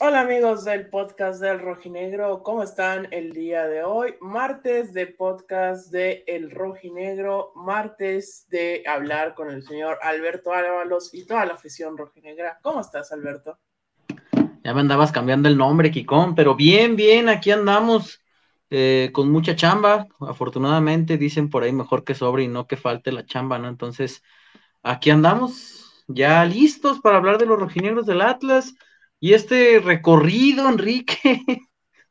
hola amigos del podcast del Rojinegro, ¿cómo están el día de hoy? Martes de podcast de El Rojinegro, martes de hablar con el señor Alberto Ábalos y toda la afición rojinegra. ¿Cómo estás, Alberto? Ya me andabas cambiando el nombre, Kikón, pero bien, bien, aquí andamos eh, con mucha chamba. Afortunadamente dicen por ahí mejor que sobre y no que falte la chamba, ¿no? Entonces, aquí andamos ya listos para hablar de los rojinegros del Atlas y este recorrido, Enrique,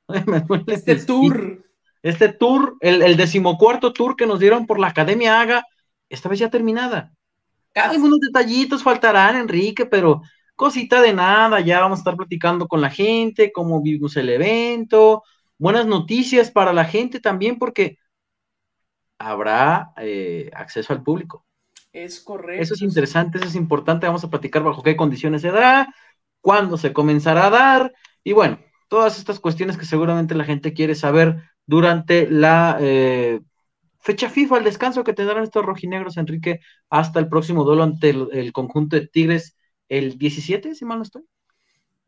este tour, este tour, el, el, decimocuarto tour que nos dieron por la Academia Haga, esta vez ya terminada. Algunos detallitos faltarán, Enrique, pero cosita de nada, ya vamos a estar platicando con la gente, cómo vimos el evento, buenas noticias para la gente también, porque habrá eh, acceso al público. Es correcto. Eso es interesante, eso es importante, vamos a platicar bajo qué condiciones se dará, cuándo se comenzará a dar, y bueno, todas estas cuestiones que seguramente la gente quiere saber durante la eh, fecha FIFA, el descanso que tendrán estos rojinegros, Enrique, hasta el próximo duelo ante el, conjunto de Tigres el 17, si mal no estoy.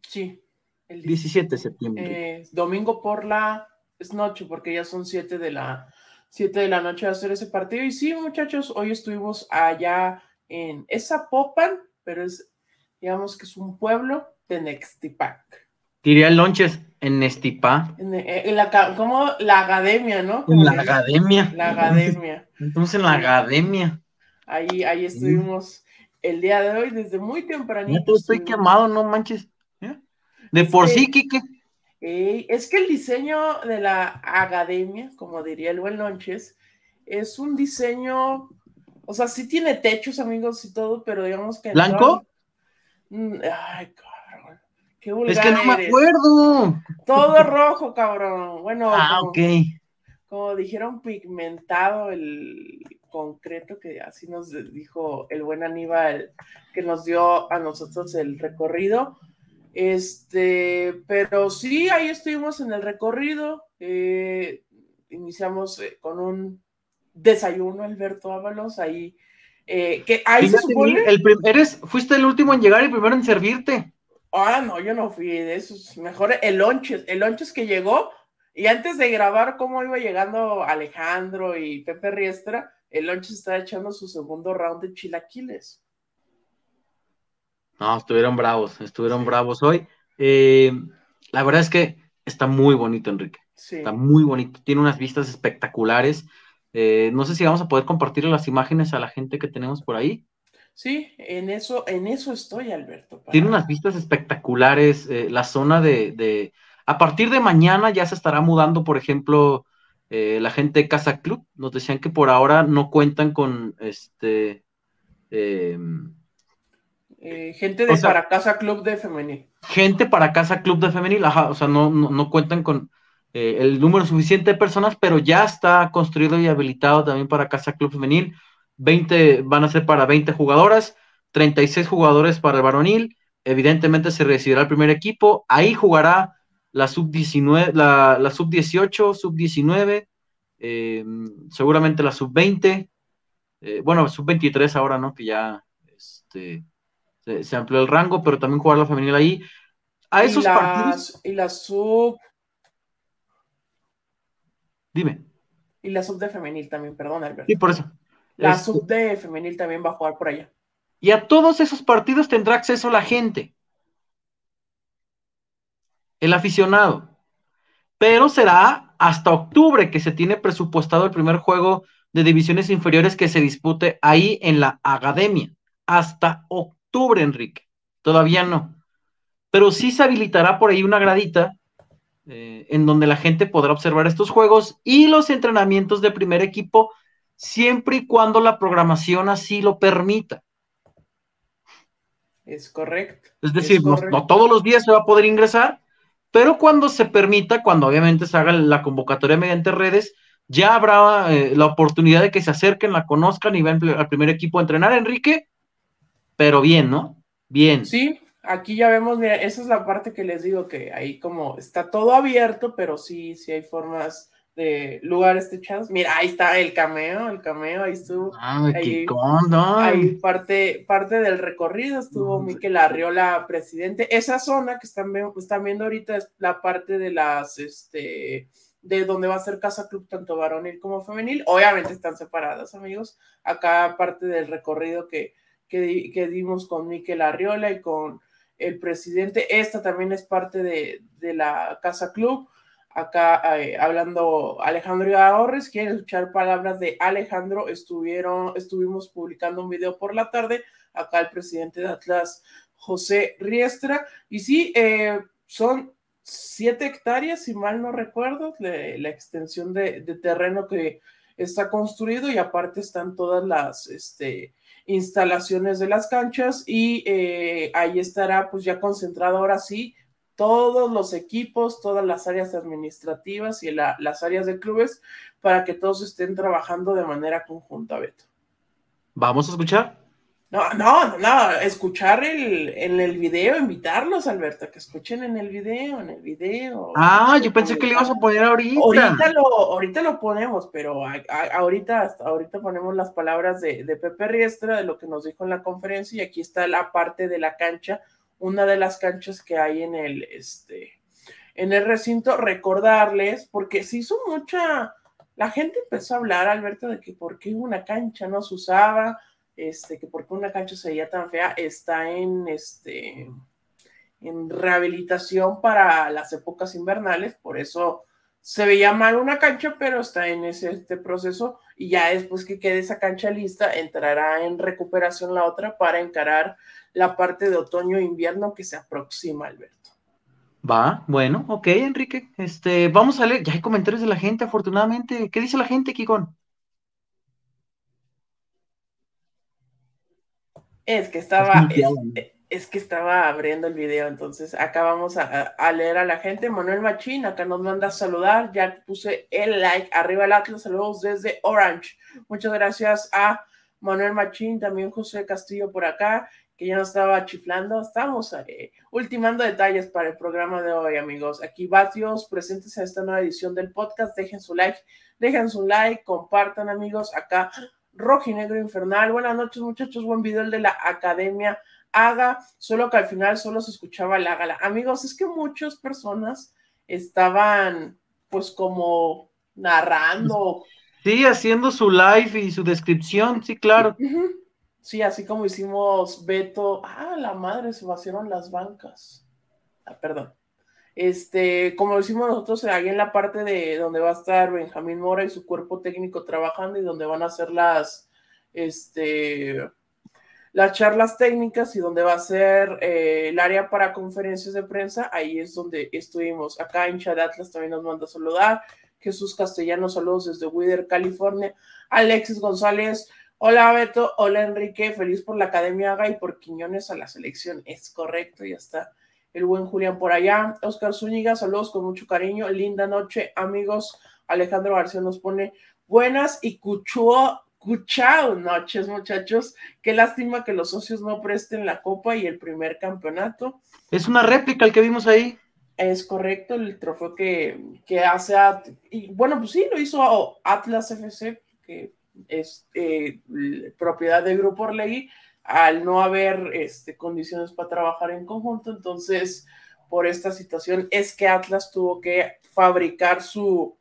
Sí, el 17 de septiembre. Eh, domingo por la, es noche, porque ya son 7 de la, 7 de la noche a hacer ese partido. Y sí, muchachos, hoy estuvimos allá en esa Popan, pero es digamos que es un pueblo de Nextipac. Diría Lonches en Nestipá. En, eh, la, como la academia, ¿no? en la academia. La academia. Entonces en la academia. Ahí, ahí estuvimos el día de hoy, desde muy tempranito. Ya estoy quemado, no manches. De por sí, Kike. es que el diseño de la academia, como diría el buen Lonches, es un diseño, o sea, sí tiene techos, amigos, y todo, pero digamos que... ¿Blanco? Mm, ay, cabrón. Qué vulgar Es que no me acuerdo. Todo rojo, cabrón. Bueno, ah, como, ok. Como dijeron, pigmentado el concreto, que así nos dijo el buen Aníbal, que nos dio a nosotros el recorrido. Este, pero sí, ahí estuvimos en el recorrido. Eh, iniciamos eh, con un desayuno, Alberto Ábalos, ahí eh, que ahí se supone... el eres, fuiste el último en llegar y primero en servirte. Ah, no, yo no fui de esos. Mejor el lonches, el lonches que llegó. Y antes de grabar cómo iba llegando Alejandro y Pepe Riestra, el lonches estaba echando su segundo round de chilaquiles. No, estuvieron bravos, estuvieron bravos hoy. Eh, la verdad es que está muy bonito, Enrique. Está muy bonito, tiene unas vistas espectaculares. Eh, no sé si vamos a poder compartir las imágenes a la gente que tenemos por ahí. Sí, en eso, en eso estoy, Alberto. Tiene unas vistas espectaculares. Eh, la zona de, A partir de mañana ya se estará mudando, por ejemplo, eh, la gente de Casa Club. Nos decían que por ahora no cuentan con este. Em, gente de para Casa Club de Femenil. Gente para Casa Club de Femenil, ajá, o sea, no, no cuentan con eh, el número suficiente de personas, pero ya está construido y habilitado también para Casa Club Femenil. 20 van a ser para 20 jugadoras, 36 jugadores para el varonil. Evidentemente se recibirá el primer equipo. Ahí jugará la sub-19, la, sub-18, sub-19, seguramente la sub-20. Eh, bueno, sub-23 ahora, ¿no? Que ya este, se, amplió el rango, pero también jugar la femenil ahí. A esos partidos. Y la sub Dime. Y la sub de femenil también, perdón, Alberto. Sí, por eso. La este sub de femenil también va a jugar por allá. Y a todos esos partidos tendrá acceso la gente. El aficionado. Pero será hasta octubre que se tiene presupuestado el primer juego de divisiones inferiores que se dispute ahí en la academia. Hasta octubre, Enrique. Todavía no. Pero sí se habilitará por ahí una gradita eh, en donde la gente podrá observar estos juegos y los entrenamientos de primer equipo, siempre y cuando la programación así lo permita. Es correcto. Es decir, No, todos los días se va a poder ingresar, pero cuando se permita, cuando obviamente se haga la convocatoria mediante redes, ya habrá eh, la oportunidad de que se acerquen, la conozcan y vean al primer equipo a entrenar, Enrique, pero bien, ¿no? Bien. Sí, aquí ya vemos, mira, esa es la parte que les digo que ahí como está todo abierto, pero sí, sí hay formas de lugares techados. Mira, ahí está el cameo, el cameo, ahí estuvo. Ah, ahí, ahí parte, parte del recorrido estuvo Miquel Arriola, presidente. Esa zona que están, están viendo ahorita es la parte de las, este, de donde va a ser Casa Club, tanto varonil como femenil. Obviamente están separadas, amigos. Acá parte del recorrido que, que, que dimos con Miquel Arriola y con el presidente. Esta también es parte de, de la Casa Club acá eh, hablando Alejandro Ahorres, quieren escuchar palabras de Alejandro, estuvieron, estuvimos publicando un video por la tarde, acá el presidente de Atlas, José Riestra, y sí, eh, son siete hectáreas, si mal no recuerdo, la extensión de, terreno que está construido y aparte están todas las este, instalaciones de las canchas y eh, ahí estará pues ya concentrado ahora sí todos los equipos, todas las áreas administrativas y las áreas de clubes para que todos estén trabajando de manera conjunta, Beto. ¿Vamos a escuchar? No, no, no, escuchar el, en el video, invitarlos, Alberto, que escuchen en el video, en el video. Ah, yo pensé que le ibas a poner ahorita. Ahorita lo, ahorita lo ponemos, pero ahorita, ahorita ponemos las palabras de, de Pepe Riestra, de lo que nos dijo en la conferencia, y aquí está la parte de la cancha una de las canchas que hay en el, este, en el recinto, recordarles, porque se hizo mucha, la gente empezó a hablar, Alberto, de que por qué una cancha no se usaba, este, que por qué una cancha se veía tan fea, está en, este, en rehabilitación para las épocas invernales, por eso se veía mal una cancha, pero está en ese este proceso y ya después que quede esa cancha lista, entrará en recuperación la otra para encarar la parte de otoño e invierno que se aproxima, Alberto. Va, bueno, ok, Enrique. Este, vamos a leer, ya hay comentarios de la gente, afortunadamente. ¿Qué dice la gente, Kikon? Es que estaba, es que estaba abriendo el video, entonces acá vamos a, leer a la gente. Manuel Machín, acá nos manda a saludar, ya puse el like, arriba el Atlas, saludos desde Orange. Muchas gracias a Manuel Machín, también José Castillo por acá, que ya nos estaba chiflando. Estamos eh, ultimando detalles para el programa de hoy, amigos. Aquí Batios, presentes en esta nueva edición del podcast, dejen su like, dejen su like, compartan, amigos. Acá Rojinegro Infernal, buenas noches, muchachos, buen video el de la Academia haga, solo que al final solo se escuchaba el hágala. Amigos, es que muchas personas estaban pues como narrando. Sí, haciendo su live y su descripción, sí, claro. Sí, así como hicimos Beto. Ah, la madre, se vaciaron las bancas. Ah, perdón. Este, como lo hicimos nosotros ahí en la parte de donde va a estar Benjamín Mora y su cuerpo técnico trabajando y donde van a hacer las, este, las charlas técnicas y donde va a ser eh, el área para conferencias de prensa, ahí es donde estuvimos. Acá hincha de Atlas también nos manda a saludar. Jesús Castellanos, saludos desde Wither, California. Alexis González, hola Beto, hola Enrique, feliz por la Academia Haga y por Quiñones a la selección. Es correcto, ya está el buen Julián por allá. Oscar Zúñiga, saludos con mucho cariño. Linda noche, amigos. Alejandro García nos pone buenas y Cuchuo Chao noches, muchachos. Qué lástima que los socios no presten la copa y el primer campeonato. Es una réplica el que vimos ahí. Es correcto, el trofeo que, que hace. y bueno, pues sí, lo hizo Atlas FC, que es eh, propiedad de Grupo Orlegui, al no haber este, condiciones para trabajar en conjunto. Entonces, por esta situación, es que Atlas tuvo que fabricar su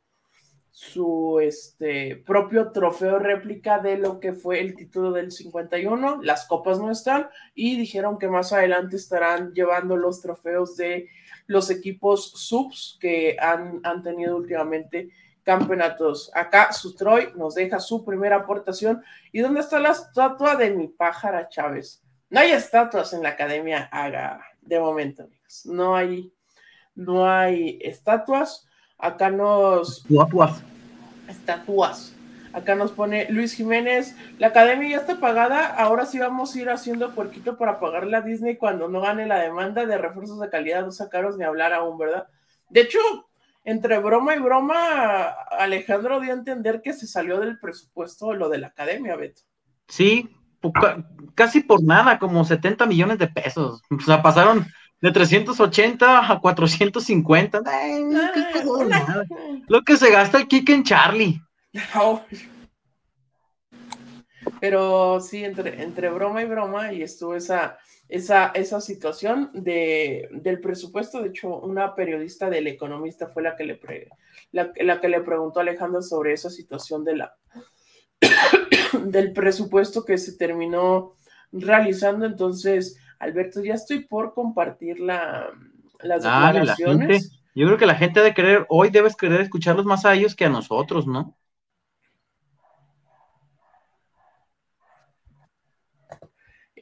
su este, propio trofeo réplica de lo que fue el título del 51. Las copas no están y dijeron que más adelante estarán llevando los trofeos de los equipos subs que han, han tenido últimamente campeonatos. Acá Sutroy nos deja su primera aportación. ¿Y dónde está la estatua de mi pájara Chávez? No hay estatuas en la Academia Haga de momento, amigos. No hay, no hay estatuas. Acá nos. Estatuas. Estatuas. Acá nos pone Luis Jiménez. La academia ya está pagada. Ahora sí vamos a ir haciendo puerquito para pagarle a Disney cuando no gane la demanda de refuerzos de calidad. No sacaros ni hablar aún, ¿verdad? De hecho, entre broma y broma, Alejandro dio a entender que se salió del presupuesto lo de la academia, Beto. Sí, casi por nada, como 70 millones de pesos. O sea, pasaron de 380 a 450. Lo que se gasta el kick en Charlie. Pero sí, entre, entre broma y broma, y estuvo esa, esa, esa situación de, del presupuesto. De hecho, una periodista del Economista fue la que le, la, que le preguntó a Alejandro sobre esa situación de la, del presupuesto que se terminó realizando. Entonces, Alberto, ya estoy por compartir la, las declaraciones. yo creo que la gente de querer, hoy debes querer escucharlos más a ellos que a nosotros, ¿no?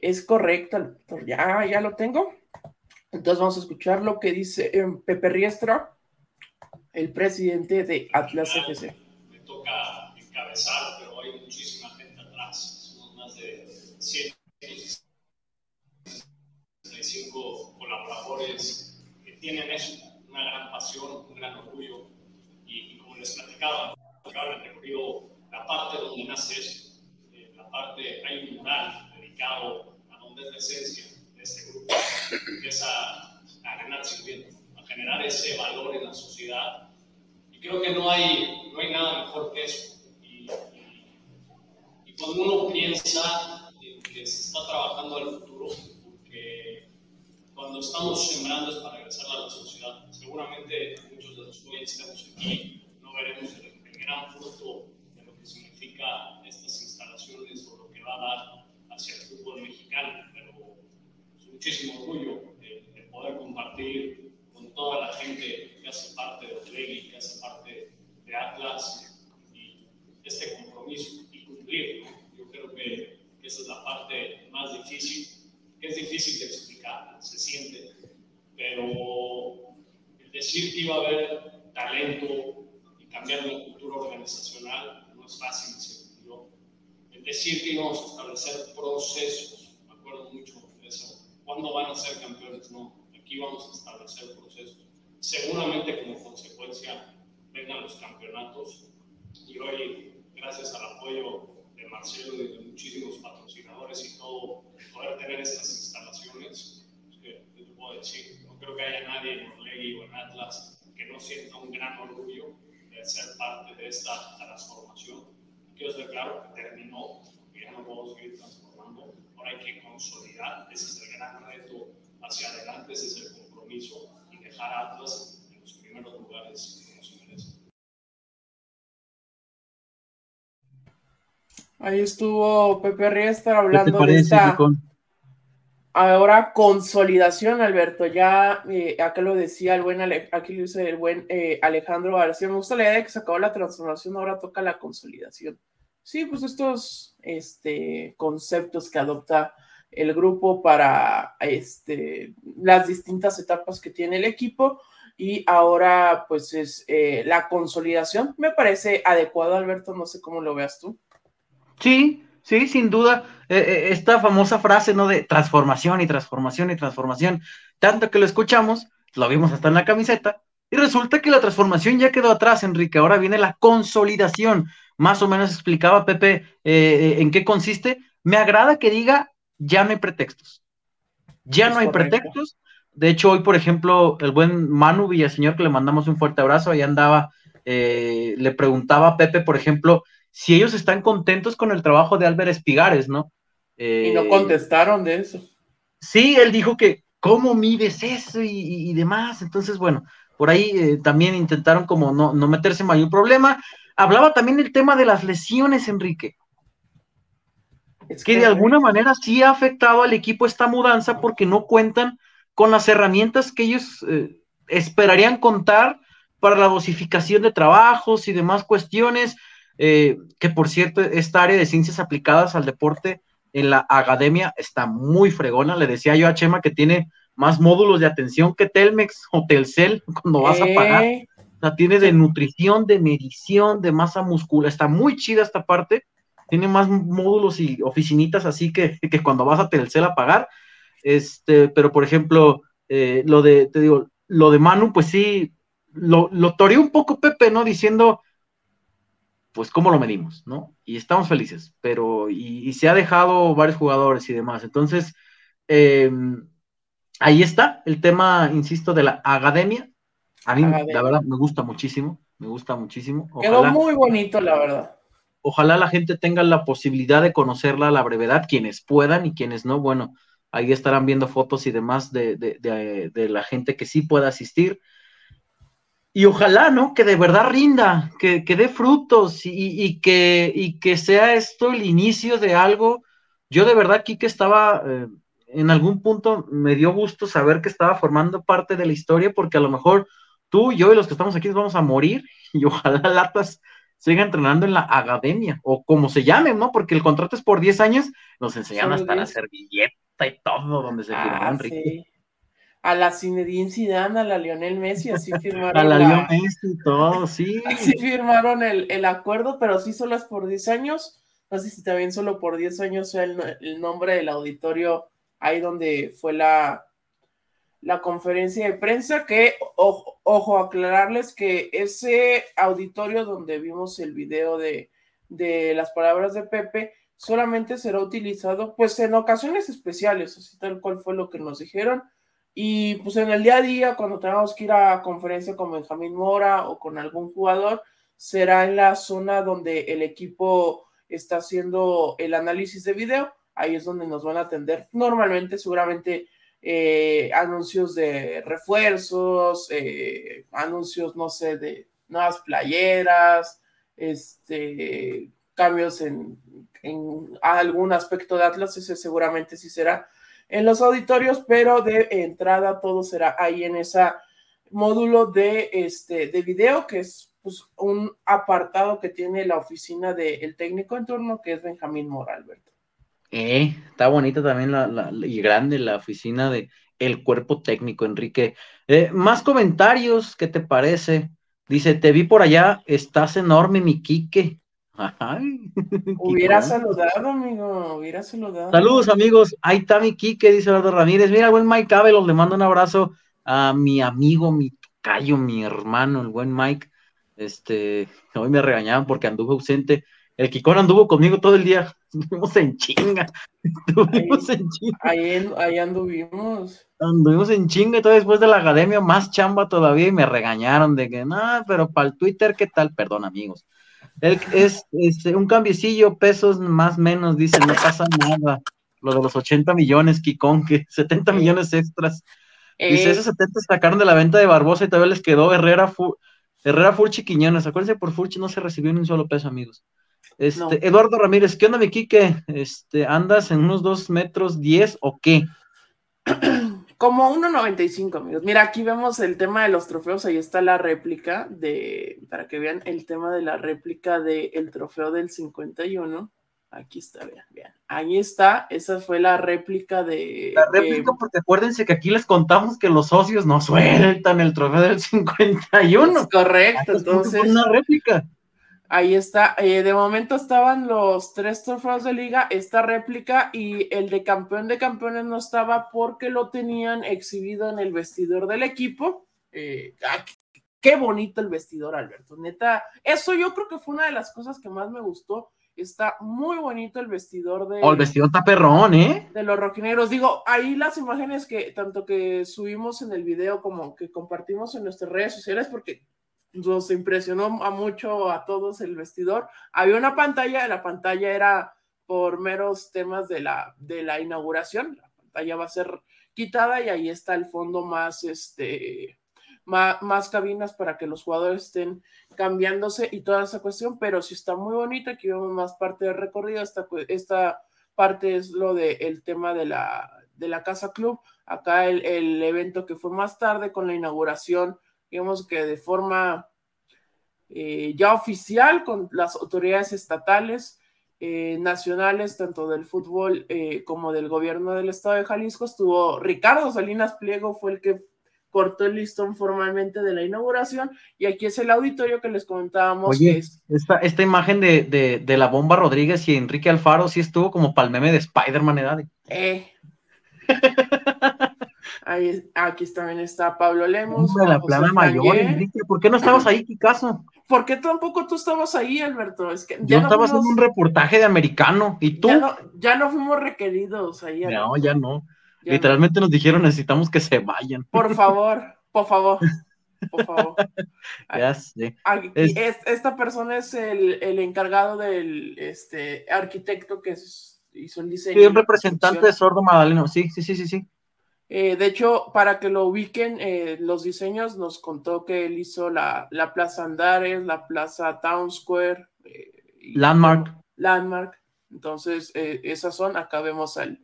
Es correcto, ya, ya lo tengo. Entonces vamos a escuchar lo que dice eh, Pepe Riestra, el presidente de Atlas FC. Me toca encabezar, pero hay muchísima gente atrás. Somos más de 100 colaboradores que tienen eso, una gran pasión, un gran orgullo. Y, como les platicaba, el recorrido, la parte donde nace eso, eh, la parte, hay un mural dedicado a donde es la esencia de este grupo, que es a, ganar sirviendo, a generar ese valor en la sociedad. Y creo que no hay, no hay nada mejor que eso. Y, cuando uno piensa que se está trabajando al futuro, cuando estamos sembrando es para regresar a la sociedad. Seguramente muchos de los hoy estamos aquí no veremos el, gran fruto de lo que significa estas instalaciones o lo que va a dar hacia el fútbol mexicano, muchísimo orgullo de, poder compartir con toda la gente que hace parte de Otlegui, que hace parte de Atlas, y este compromiso y cumplir. Yo creo que, esa es la parte más difícil, es difícil de explicar se siente, pero el decir que iba a haber talento y cambiar la cultura organizacional no es fácil, ¿sí? El decir que íbamos a establecer procesos, me acuerdo mucho de eso, ¿cuándo van a ser campeones? No, aquí vamos a establecer procesos. Seguramente como consecuencia vengan los campeonatos y hoy, gracias al apoyo de Marcelo y de muchísimos patrocinadores y todo, poder tener estas instalaciones decir, no creo que haya nadie en Orlegui o en Atlas que no sienta un gran orgullo de ser parte de esta transformación. Quiero ser claro que terminó, que ya no podemos seguir transformando, ahora hay que consolidar, ese es el gran reto hacia adelante, ese es el compromiso y dejar a Atlas en los primeros lugares que nos merece. Ahí estuvo Pepe Riestra hablando de esta ahora consolidación, Alberto. Ya eh, acá lo decía el buen aquí lo dice el buen eh, Alejandro García. Me gusta la idea de que se acabó la transformación, ahora toca la consolidación. Sí, pues estos este, conceptos que adopta el grupo para este, las distintas etapas que tiene el equipo y ahora pues es eh, la consolidación. Me parece adecuado, Alberto, no sé cómo lo veas tú. Sí, Sí, sin duda, eh, eh, esta famosa frase, ¿no? De transformación y transformación y transformación, tanto que lo escuchamos, lo vimos hasta en la camiseta, y resulta que la transformación ya quedó atrás, Enrique, ahora viene la consolidación. Más o menos explicaba Pepe eh, en qué consiste. Me agrada que diga, ya no hay pretextos. Ya no hay pretextos. De hecho, hoy, por ejemplo, el buen Manu Villaseñor, que le mandamos un fuerte abrazo, ahí andaba, le preguntaba a Pepe, por ejemplo, si ellos están contentos con el trabajo de Álvaro Espigares, ¿no? y no eh, contestaron de eso. Sí, él dijo que, ¿cómo mides eso y, demás? Entonces, bueno, por ahí eh, también intentaron como no, meterse en mayor problema. Hablaba también del tema de las lesiones, Enrique. Es que de alguna manera sí ha afectado al equipo esta mudanza porque no cuentan con las herramientas que ellos eh, esperarían contar para la dosificación de trabajos y demás cuestiones. Eh, que por cierto, esta área de ciencias aplicadas al deporte en la academia está muy fregona. Le decía yo a Chema que tiene más módulos de atención que Telmex o Telcel cuando vas a pagar. Eh, tiene de nutrición, de medición, de masa muscular. Está muy chida esta parte. Tiene más módulos y oficinitas así que, que cuando vas a Telcel a pagar. Este, pero por ejemplo, eh, lo de, te digo, lo de Manu, pues sí, lo, lo toreó un poco Pepe, ¿no? Diciendo, pues cómo lo medimos, ¿no? Y estamos felices, pero y, se ha dejado varios jugadores y demás. Entonces, em, ahí está el tema, insisto, de la academia. A mí, la verdad, me gusta muchísimo, me gusta muchísimo. Quedó muy bonito, la verdad. Ojalá la gente tenga la posibilidad de conocerla a la brevedad, quienes puedan y quienes no, bueno, ahí estarán viendo fotos y demás de, de la gente que sí pueda asistir y ojalá, ¿no? Que de verdad rinda, que, que dé frutos y, que, y que sea esto el inicio de algo. Yo de verdad que estaba, eh, en algún punto me dio gusto saber que estaba formando parte de la historia, porque a lo mejor tú, yo y los que estamos aquí nos vamos a morir y ojalá Latas siga entrenando en la academia o como se llame, ¿no? Porque el contrato es por 10 años, nos enseñan hasta la servilleta y todo donde se ah, a la Zinedine Zidane, a la Lionel Messi, así firmaron. a la, Lionel Messi, todo, sí. Así firmaron el, acuerdo, pero sí solo es por 10 años. No sé si también solo por 10 años sea el, nombre del auditorio ahí donde fue la, la conferencia de prensa, que, ojo, aclararles que ese auditorio donde vimos el video de, de las palabras de Pepe, solamente será utilizado pues en ocasiones especiales, así tal cual fue lo que nos dijeron y pues en el día a día, cuando tengamos que ir a conferencia con Benjamín Mora o con algún jugador, será en la zona donde el equipo está haciendo el análisis de video. Ahí es donde nos van a atender normalmente, seguramente eh, anuncios de refuerzos, eh, anuncios, no sé, de nuevas playeras, este, cambios en, algún aspecto de Atlas, ese seguramente sí será en los auditorios, pero de entrada todo será ahí en ese módulo de, este, de video, que es pues, un apartado que tiene la oficina del técnico en turno, que es Benjamín Mora, Alberto. Eh, está bonita también la, y grande la oficina de el cuerpo técnico, Enrique. Eh, más comentarios, ¿qué te parece? Dice, te vi por allá, estás enorme, mi Quique. hubiera saludado, amigo, hubiera saludado. Saludos, amigos. Ahí está mi Quique, dice Eduardo Ramírez. Mira, el buen Mike Abel, le mando un abrazo a mi amigo, mi callo, mi hermano, el buen Mike. Este, hoy me regañaban porque anduve ausente. El Kikón anduvo conmigo todo el día. Estuvimos en chinga. Estuvimos ahí, en chinga. Ahí, anduvimos. Anduvimos en chinga y todo después de la academia, más chamba todavía, y me regañaron de que, no, pero para el Twitter, ¿qué tal? Perdón, amigos es, un cambiecillo, pesos más menos, dice, no pasa nada. Lo de los 80 millones, Kikón, que 70 millones extras. Dice, esos 70 sacaron de la venta de Barbosa y todavía les quedó Herrera, Herrera Furchi Quiñones. Acuérdense, por Furchi no se recibió ni un solo peso, amigos. Este, Eduardo Ramírez, ¿qué onda, mi Kike? Este, ¿Andas en unos 2 metros 10 o qué? Como 1.95, amigos. Mira, aquí vemos el tema de los trofeos. Ahí está la réplica de, para que vean el tema de la réplica del trofeo del 51. Aquí está, vean, vean. Ahí está, esa fue la réplica de. La réplica, porque acuérdense que aquí les contamos que los socios no sueltan el trofeo del 51. Es correcto, entonces. Una réplica. Ahí está. Eh, de momento estaban los tres trofeos de liga, esta réplica y el de campeón de campeones no estaba porque lo tenían exhibido en el vestidor del equipo. Eh, ah, qué bonito el vestidor, Alberto. Neta, eso yo creo que fue una de las cosas que más me gustó. Está muy bonito el vestidor de. Oh, el vestidor está perrón, ¿eh? De los rojineros. Digo, ahí las imágenes que tanto que subimos en el video como que compartimos en nuestras redes sociales, porque nos impresionó a mucho a todos el vestidor. Había una pantalla, la pantalla era por meros temas de la, de la inauguración, la pantalla va a ser quitada y ahí está el fondo más, este, más, más, cabinas para que los jugadores estén cambiándose y toda esa cuestión, pero sí está muy bonita, aquí vemos más parte del recorrido, esta, esta parte es lo del el tema de la, de la Casa Club, acá el, el evento que fue más tarde con la inauguración digamos que de forma eh, ya oficial con las autoridades estatales, eh, nacionales, tanto del fútbol eh, como del gobierno del estado de Jalisco, estuvo Ricardo Salinas Pliego, fue el que cortó el listón formalmente de la inauguración y aquí es el auditorio que les comentábamos. Oye, esta, esta, imagen de, de, la bomba Rodríguez y Enrique Alfaro sí estuvo como para el meme de Spider-Man, ¿eh? Eh. Ahí, aquí también está Pablo Lemos. la plana mayor, ¿por qué no estabas ahí, Kikazo? ¿Por qué tampoco tú estabas ahí, Alberto? Es que ya Yo estaba haciendo un reportaje de americano, ¿y tú? Ya no, fuimos requeridos ahí. No, ya no. Literalmente nos dijeron necesitamos que se vayan. Por favor, por favor, por favor. ya sé. esta persona es el, encargado del este, arquitecto que hizo el diseño. Sí, un representante de Sordo Madaleno, sí, sí, sí, sí, sí. Eh, de hecho, para que lo ubiquen, eh, los diseños nos contó que él hizo la, Plaza Andares, la Plaza Town Square. Eh, Landmark. Landmark. Entonces, esas son, acá vemos al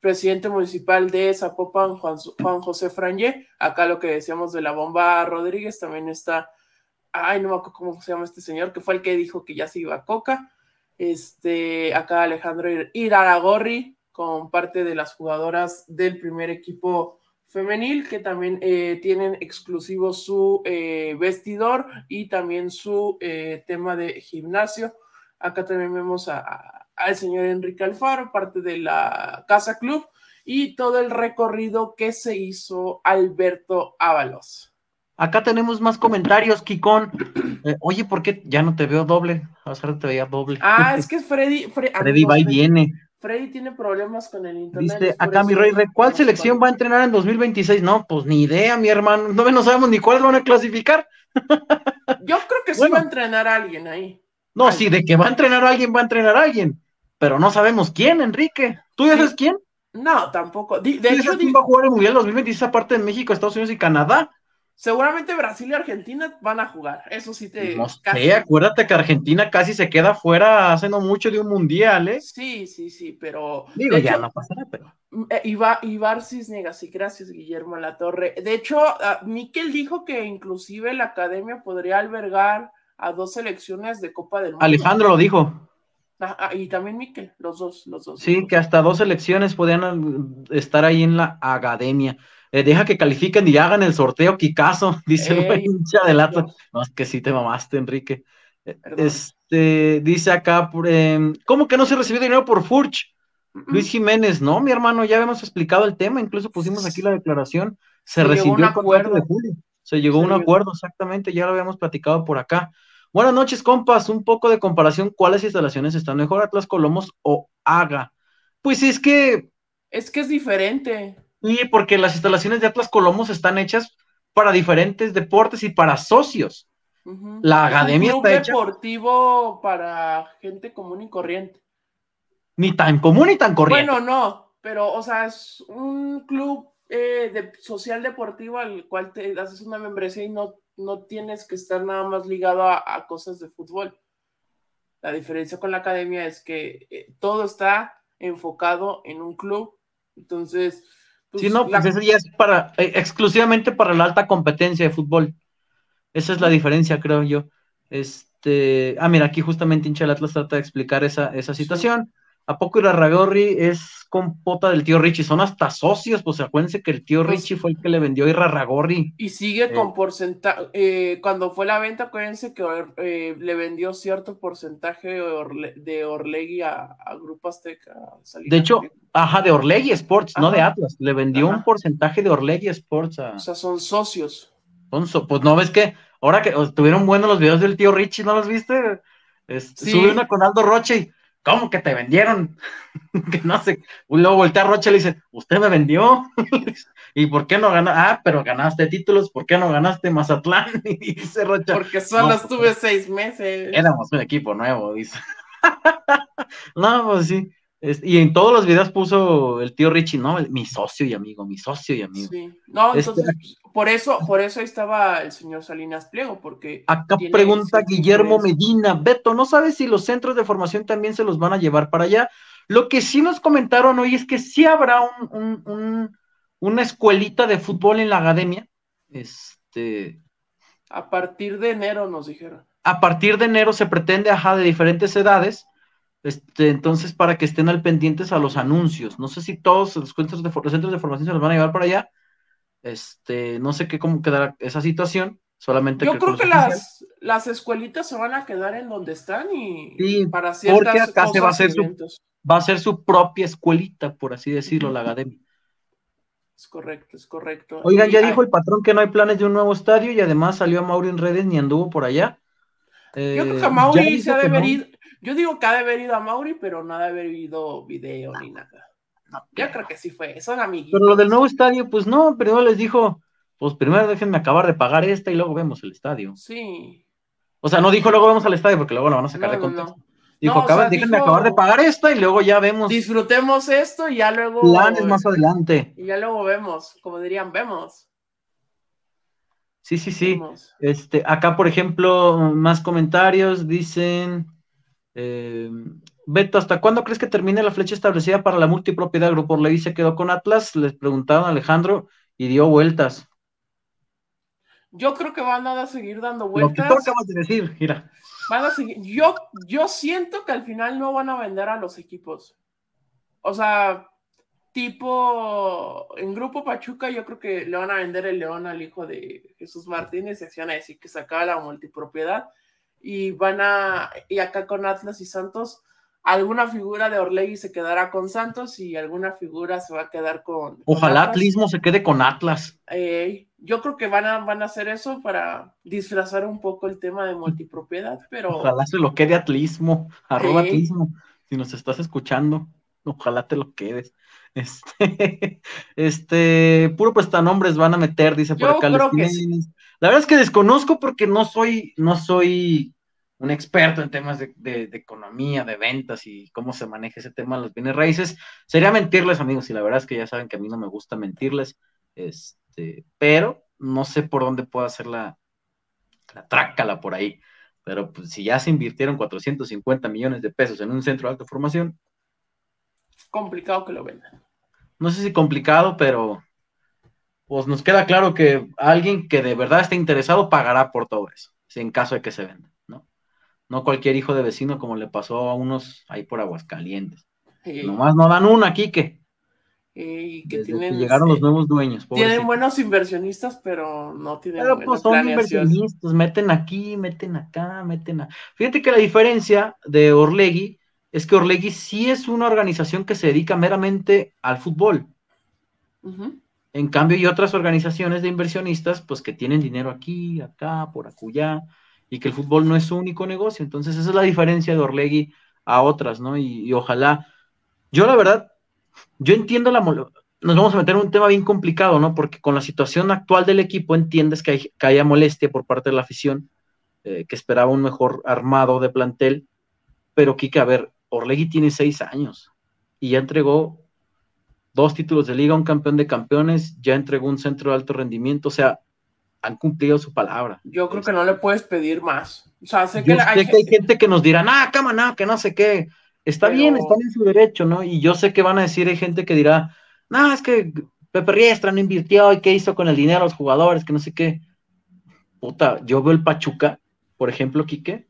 presidente municipal de Zapopan, Juan, Juan José Franje. Acá lo que decíamos de la bomba Rodríguez también está. Ay, no me acuerdo cómo se llama este señor, que fue el que dijo que ya se iba a Coca. Este, acá Alejandro Iraragorri, con parte de las jugadoras del primer equipo femenil que también eh, tienen exclusivo su eh, vestidor y también su eh, tema de gimnasio. Acá también vemos al señor Enrique Alfaro, parte de la Casa Club y todo el recorrido que se hizo Alberto Ábalos. Acá tenemos más comentarios, Kikón. oye, ¿por qué ya no te veo doble? A te veía doble. Ah, es que Freddy. Freddy va y viene. Freddy tiene problemas con el internet. Dice acá mi rey, ¿cuál selección va a entrenar en 2026? No, pues ni idea, mi hermano. No, no sabemos ni cuáles van a clasificar. Yo creo que sí va a entrenar a alguien ahí. No, sí, de que va a entrenar a alguien, va a entrenar a alguien. Pero no sabemos quién, Enrique. ¿Tú ya sabes quién? No, tampoco. De, hecho, ¿quién va a jugar el Mundial 2026 aparte de México, Estados Unidos y Canadá? Seguramente Brasil y Argentina van a jugar. Eso sí te. No sé, acuérdate que Argentina casi se queda fuera hace no mucho de un mundial, ¿eh? Sí, sí, sí, pero. Digo, ya no pasará, pero. Eh, Ibar, Ibar Cisnegas, y gracias, Guillermo La Torre. De hecho, uh, Miquel dijo que inclusive la academia podría albergar a dos selecciones de Copa del Mundo. Alejandro lo dijo. Ah, y también Miquel, los dos, los dos. Sí, que hasta dos selecciones podían estar ahí en la academia. Eh, deja que califiquen y hagan el sorteo, Kikazo, dice el hincha de lata. No, es que sí te mamaste, Enrique. Eh, este, dice acá, em, ¿cómo que no se recibió dinero por Furch? Luis Jiménez, no, mi hermano, ya habíamos explicado el tema, incluso pusimos aquí la declaración. Se, recibió un acuerdo de julio. Se llegó a un acuerdo, exactamente, ya lo habíamos platicado por acá. Buenas noches, compas. Un poco de comparación, ¿cuáles instalaciones están mejor, Atlas Colomos o Haga? Pues es que. Es que es diferente. Y porque las instalaciones de Atlas Colomos están hechas para diferentes deportes y para socios. La academia está hecha. deportivo para gente común y corriente. Ni tan común ni tan corriente. Bueno, no, pero, o sea, es un club eh, de, social deportivo al cual te haces una membresía y no, no tienes que estar nada más ligado a, cosas de fútbol. La diferencia con la academia es que eh, todo está enfocado en un club. Entonces, pues, no, pues eso ya es para, eh, exclusivamente para la alta competencia de fútbol. Esa es la diferencia, creo yo. Este, ah, mira, aquí justamente hincha el Atlas trata de explicar esa, esa situación. ¿A poco Irarragorri es compota del tío Richie? Son hasta socios, pues acuérdense que el tío pues Richie fue el que le vendió a Irarragorri. Y sigue con eh. porcentaje, eh, cuando fue la venta, acuérdense que eh, le vendió cierto porcentaje de, Orlegui a, Grupo Azteca. De hecho, ajá, de Orlegui Sports, no de Atlas, le vendió un porcentaje de Orlegui Sports a... O sea, son socios. Son pues no ves que, ahora que estuvieron buenos los videos del tío Richie, ¿no los viste? Sube una con Aldo Roche y ¿cómo que te vendieron? que no sé. Luego voltea a Rocha y le dice, ¿usted me vendió? ¿Y por qué no ganaste? Ah, pero ganaste títulos, ¿por qué no ganaste Mazatlán? y dice Rocha. Porque solo pues, estuve seis meses. Éramos un equipo nuevo, dice. no, pues sí y en todos los videos puso el tío Richie, ¿no? Mi socio y amigo, mi socio y amigo. Sí. No, este, entonces, por eso, por eso estaba el señor Salinas Pliego, porque. Acá pregunta Guillermo Medina, Beto, ¿no sabes si los centros de formación también se los van a llevar para allá? Lo que sí nos comentaron hoy es que sí habrá un, una escuelita de fútbol en la academia. Este. A partir de enero nos dijeron. A partir de enero se pretende, ajá, de diferentes edades este, entonces, para que estén al pendientes a los anuncios. No sé si todos los centros de, centros de formación se los van a llevar para allá. Este, no sé qué cómo quedará esa situación. Solamente Yo creo que las, las escuelitas se van a quedar en donde están y, para ciertas porque acá se va a hacer su, va a ser su propia escuelita, por así decirlo, la academia. Es correcto, es correcto. Oigan, ya dijo el patrón que no hay planes de un nuevo estadio y además salió a Mauri en redes ni anduvo por allá. Yo creo que a Mauri se ha de yo digo que ha de haber ido a Mauri, pero no ha de haber ido video ni nada. Yo creo que sí fue, son amiguitos. Pero lo del nuevo estadio, pues no, pero les dijo, pues primero déjenme acabar de pagar esta y luego vemos el estadio. Sí. O sea, no dijo luego vemos al estadio porque luego lo van a sacar de contexto. Dijo, déjenme acabar de pagar esta y luego ya vemos. Disfrutemos esto y ya luego. Planes más adelante. Y ya luego vemos, como dirían, vemos. Sí, sí, sí. Este, acá, por ejemplo, más comentarios dicen. Eh, Beto, ¿hasta cuándo crees que termine la flecha establecida para la multipropiedad? Grupo Levi se quedó con Atlas, les preguntaron a Alejandro y dio vueltas. Yo creo que van a seguir dando vueltas. Lo que tú acabas de decir, mira. Van a seguir. Yo, yo siento que al final no van a vender a los equipos. O sea, tipo en Grupo Pachuca, yo creo que le van a vender el León al hijo de Jesús Martínez y así van a decir que se acaba la multipropiedad. Y van a, y acá con Atlas y Santos, alguna figura de Orlegui se quedará con Santos y alguna figura se va a quedar con. Ojalá Atlismo se quede con Atlas. yo creo que van a, van a hacer eso para disfrazar un poco el tema de multipropiedad, pero. Ojalá se lo quede Atlismo, arroba Atlismo, si nos estás escuchando. Ojalá te lo quedes. Este, este, puro prestanombres van a meter, dice por acá. La verdad es que desconozco porque no soy, no soy un experto en temas de, economía, de ventas y cómo se maneja ese tema de los bienes raíces. Sería mentirles, amigos, y la verdad es que ya saben que a mí no me gusta mentirles, este, pero no sé por dónde puedo hacer la, la trácala por ahí. Pero pues, si ya se invirtieron 450 millones de pesos en un centro de alta formación. Complicado que lo vendan. No sé si complicado, pero pues nos queda claro que alguien que de verdad esté interesado pagará por todo eso, en caso de que se venda no cualquier hijo de vecino como le pasó a unos ahí por Aguascalientes. Nomás no dan una, Quique. Y que tienen, llegaron los nuevos dueños. Tienen buenos inversionistas, pero no tienen pero pues son inversionistas, meten aquí, meten acá, meten a... Fíjate que la diferencia de Orlegui es que Orlegui sí es una organización que se dedica meramente al fútbol. En cambio, hay otras organizaciones de inversionistas, pues que tienen dinero aquí, acá, por acullá, y que el fútbol no es su único negocio. Entonces, esa es la diferencia de Orlegui a otras, ¿no? Y, ojalá, yo la verdad, yo entiendo la... Nos vamos a meter en un tema bien complicado, ¿no? Porque con la situación actual del equipo entiendes que, hay, que haya molestia por parte de la afición, eh, que esperaba un mejor armado de plantel, pero Kike, a ver, Orlegui tiene seis años y ya entregó dos títulos de liga, un campeón de campeones, ya entregó un centro de alto rendimiento, o sea, han cumplido su palabra. Yo creo que no le puedes pedir más. O sea, sé que, hay, gente que nos dirá, ah, cama, no, que no sé qué. Está bien, están en su derecho, ¿no? Y yo sé que van a decir, hay gente que dirá, no, es que Pepe Riestra no invirtió y qué hizo con el dinero a los jugadores, que no sé qué. Puta, yo veo el Pachuca, por ejemplo, Quique,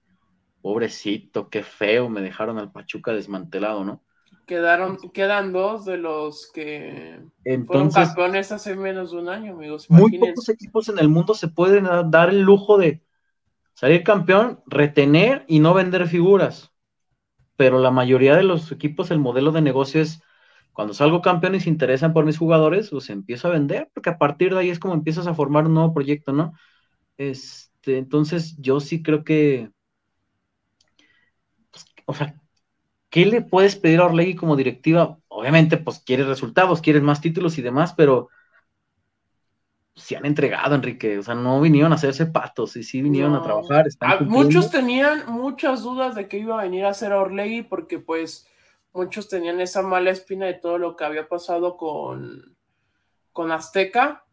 pobrecito, qué feo, me dejaron al Pachuca desmantelado, ¿no? Quedaron, quedan dos de los que fueron campeones hace menos de un año, amigos. Muy pocos equipos en el mundo se pueden dar el lujo de salir campeón, retener y no vender figuras. Pero la mayoría de los equipos, el modelo de negocio es cuando salgo campeón y se interesan por mis jugadores, pues empiezo a vender, porque a partir de ahí es como empiezas a formar un nuevo proyecto, ¿no? Este, entonces, yo sí creo que, pues, o sea, ¿qué le puedes pedir a Orlegui como directiva? Obviamente, pues quieres resultados, quieres más títulos y demás, pero se han entregado, Enrique. O sea, no vinieron a hacerse patos, y sí vinieron a trabajar. Ah, muchos tenían muchas dudas de que iba a venir a hacer Orlegui, porque pues muchos tenían esa mala espina de todo lo que había pasado con, con Azteca,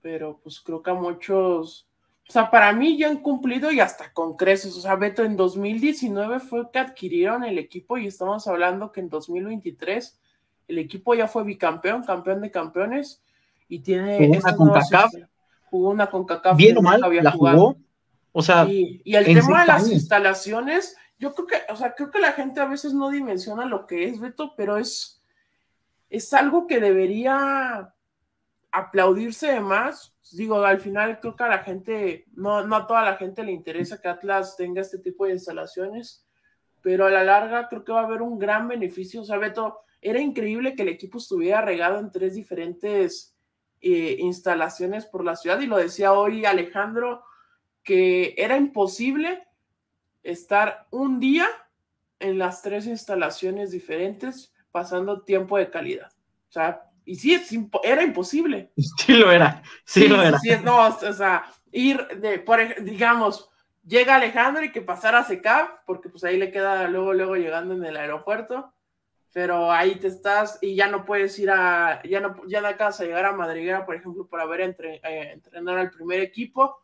pero pues creo que a muchos o sea, para mí ya han cumplido y hasta con creces. O sea, Beto, en 2019 fue que adquirieron el equipo y estamos hablando que en 2023 el equipo ya fue bicampeón, campeón de campeones y tiene... Jugó una con CACAF. Jugó una con CACAF. Bien o mal, la jugó. O sea... Y, el tema de las instalaciones, yo creo que, o sea, creo que la gente a veces no dimensiona lo que es, Beto, pero es, es algo que debería aplaudirse de más. Digo, al final creo que a la gente, no, no a toda la gente le interesa que Atlas tenga este tipo de instalaciones, pero a la larga creo que va a haber un gran beneficio. O sea, Beto, era increíble que el equipo estuviera regado en tres diferentes eh, instalaciones por la ciudad y lo decía hoy Alejandro, que era imposible estar un día en las tres instalaciones diferentes pasando tiempo de calidad. sea, y sí, era imposible. Sí lo era, sí, lo era. Sí, no, o sea, ir de, por digamos, llega Alejandro y que pasara a SECAP, porque pues ahí le queda luego, luego llegando en el aeropuerto, pero ahí te estás y ya no puedes ir a, ya no, ya no alcanzas a llegar a Madriguera, por ejemplo, para ver entre, eh, entrenar al primer equipo,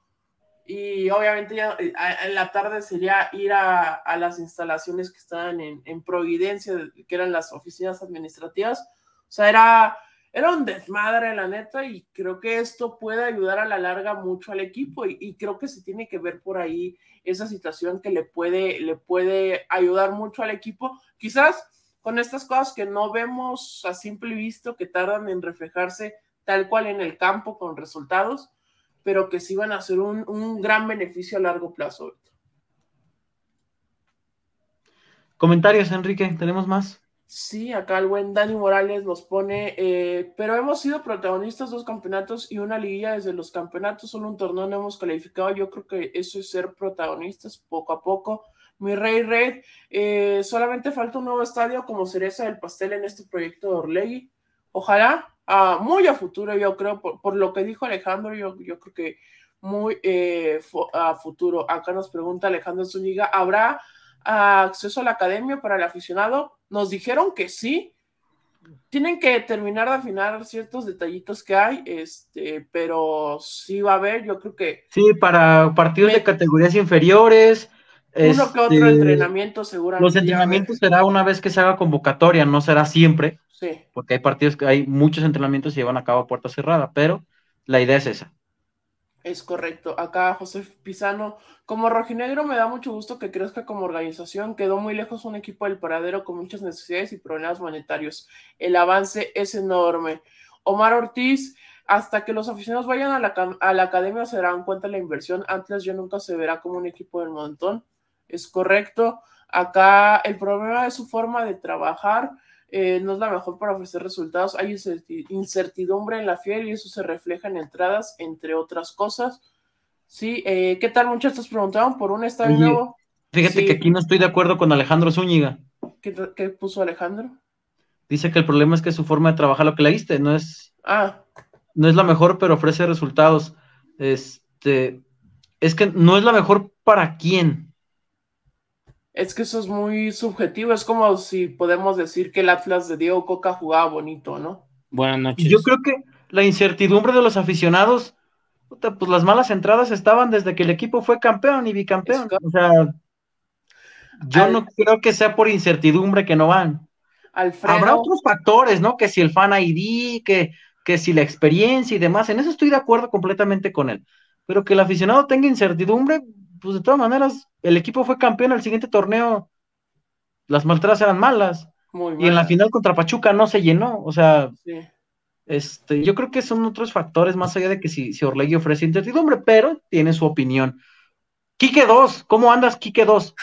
y obviamente ya eh, en la tarde sería ir a, a las instalaciones que estaban en, en, Providencia, que eran las oficinas administrativas, o sea, era, era un desmadre, la neta, y creo que esto puede ayudar a la larga mucho al equipo, y, creo que se tiene que ver por ahí esa situación que le puede, le puede ayudar mucho al equipo, quizás con estas cosas que no vemos a simple visto, que tardan en reflejarse tal cual en el campo con resultados, pero que sí van a ser un, un gran beneficio a largo plazo. Comentarios, Enrique, ¿tenemos más? Sí, acá el buen Dani Morales nos pone, eh, pero hemos sido protagonistas dos campeonatos y una liguilla desde los campeonatos, solo un torneo no hemos calificado, yo creo que eso es ser protagonistas poco a poco. Mi Rey Red, eh, solamente falta un nuevo estadio como cereza del pastel en este proyecto de Orlegui. Ojalá, muy a futuro, yo creo, por, lo que dijo Alejandro, yo, yo creo que muy eh, a futuro. Acá nos pregunta Alejandro Zúñiga, ¿habrá acceso a la academia para el aficionado? Nos dijeron que sí. Tienen que terminar de afinar ciertos detallitos que hay, este, pero sí va a haber, yo creo que. Sí, para partidos de categorías inferiores, uno que otro este, entrenamiento seguramente. Los entrenamientos será una vez que se haga convocatoria, no será siempre. Sí. Porque hay partidos que hay muchos entrenamientos se llevan a cabo a puerta cerrada, pero la idea es esa. Es correcto. Acá José Pisano, como rojinegro me da mucho gusto que crezca como organización. Quedó muy lejos un equipo del paradero con muchas necesidades y problemas monetarios. El avance es enorme. Omar Ortiz, hasta que los aficionados vayan a la, a la academia se darán cuenta de la inversión. Antes yo nunca se verá como un equipo del montón es correcto. Acá el problema de su forma de trabajar eh, no es la mejor para ofrecer resultados. Hay incertidumbre en la fiel y eso se refleja en entradas, entre otras cosas. Sí, eh, ¿qué tal muchachos? Preguntaban por un estadio nuevo. Fíjate que aquí no estoy de acuerdo con Alejandro Zúñiga. ¿Qué, puso Alejandro? Dice que el problema es que su forma de trabajar, lo que leíste, no es, ah. no es la mejor, pero ofrece resultados. Este, es que no es la mejor para quién es que eso es muy subjetivo, es como si podemos decir que el Atlas de Diego Coca jugaba bonito, ¿no? Buenas noches. Yo creo que la incertidumbre de los aficionados, pues las malas entradas estaban desde que el equipo fue campeón y bicampeón. O sea, yo no creo que sea por incertidumbre que no van. Habrá otros factores, ¿no? Que si el fan ID, que, que si la experiencia y demás, en eso estoy de acuerdo completamente con él. Pero que el aficionado tenga incertidumbre, pues de todas maneras, el equipo fue campeón al siguiente torneo, las maltratas eran malas. y en la final contra Pachuca no se llenó, o sea, este, yo creo que son otros factores más allá de que si, si Orlegui ofrece incertidumbre, pero tiene su opinión. Quique 2, ¿cómo andas, Quique 2?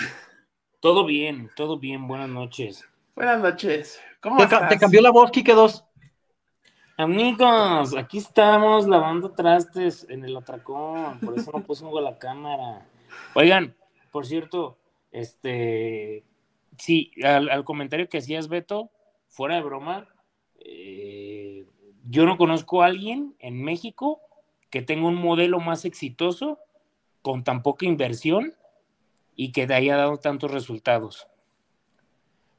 Todo bien, todo bien, buenas noches. Buenas noches. ¿Cómo te, estás? te cambió la voz, Quique 2. Amigos, aquí estamos lavando trastes en el atracón, por eso no pusimos la cámara. Oigan, por cierto, este, sí, al, comentario que hacías, Beto, fuera de broma, eh, yo no conozco a alguien en México que tenga un modelo más exitoso con tan poca inversión y que de haya dado tantos resultados.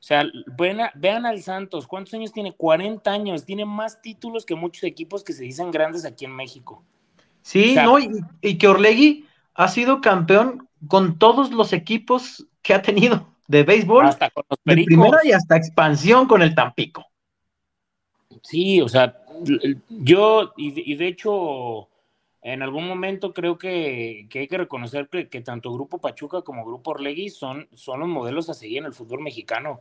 O sea, vean, al Santos, ¿cuántos años tiene? 40 años, tiene más títulos que muchos equipos que se dicen grandes aquí en México. Sí, no, y, y, que Orlegui ha sido campeón con todos los equipos que ha tenido de béisbol, hasta con los de primera y hasta expansión con el Tampico. Sí, o sea, yo, y, de hecho, en algún momento creo que, hay que reconocer que, tanto Grupo Pachuca como Grupo Orlegui son, son los modelos a seguir en el fútbol mexicano.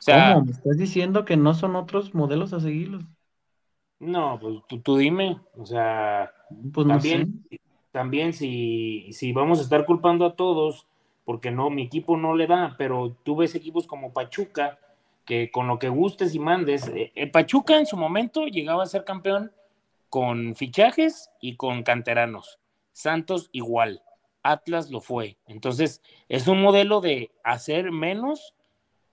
O sea, ¿Cómo? ¿Me estás diciendo que no son otros modelos a seguirlos? No, pues tú, dime, o sea, pues también, también si, si vamos a estar culpando a todos, porque no, mi equipo no le da, pero tú ves equipos como Pachuca, que con lo que gustes y mandes, eh, Pachuca en su momento llegaba a ser campeón con fichajes y con canteranos. Santos igual, Atlas lo fue. Entonces, es un modelo de hacer menos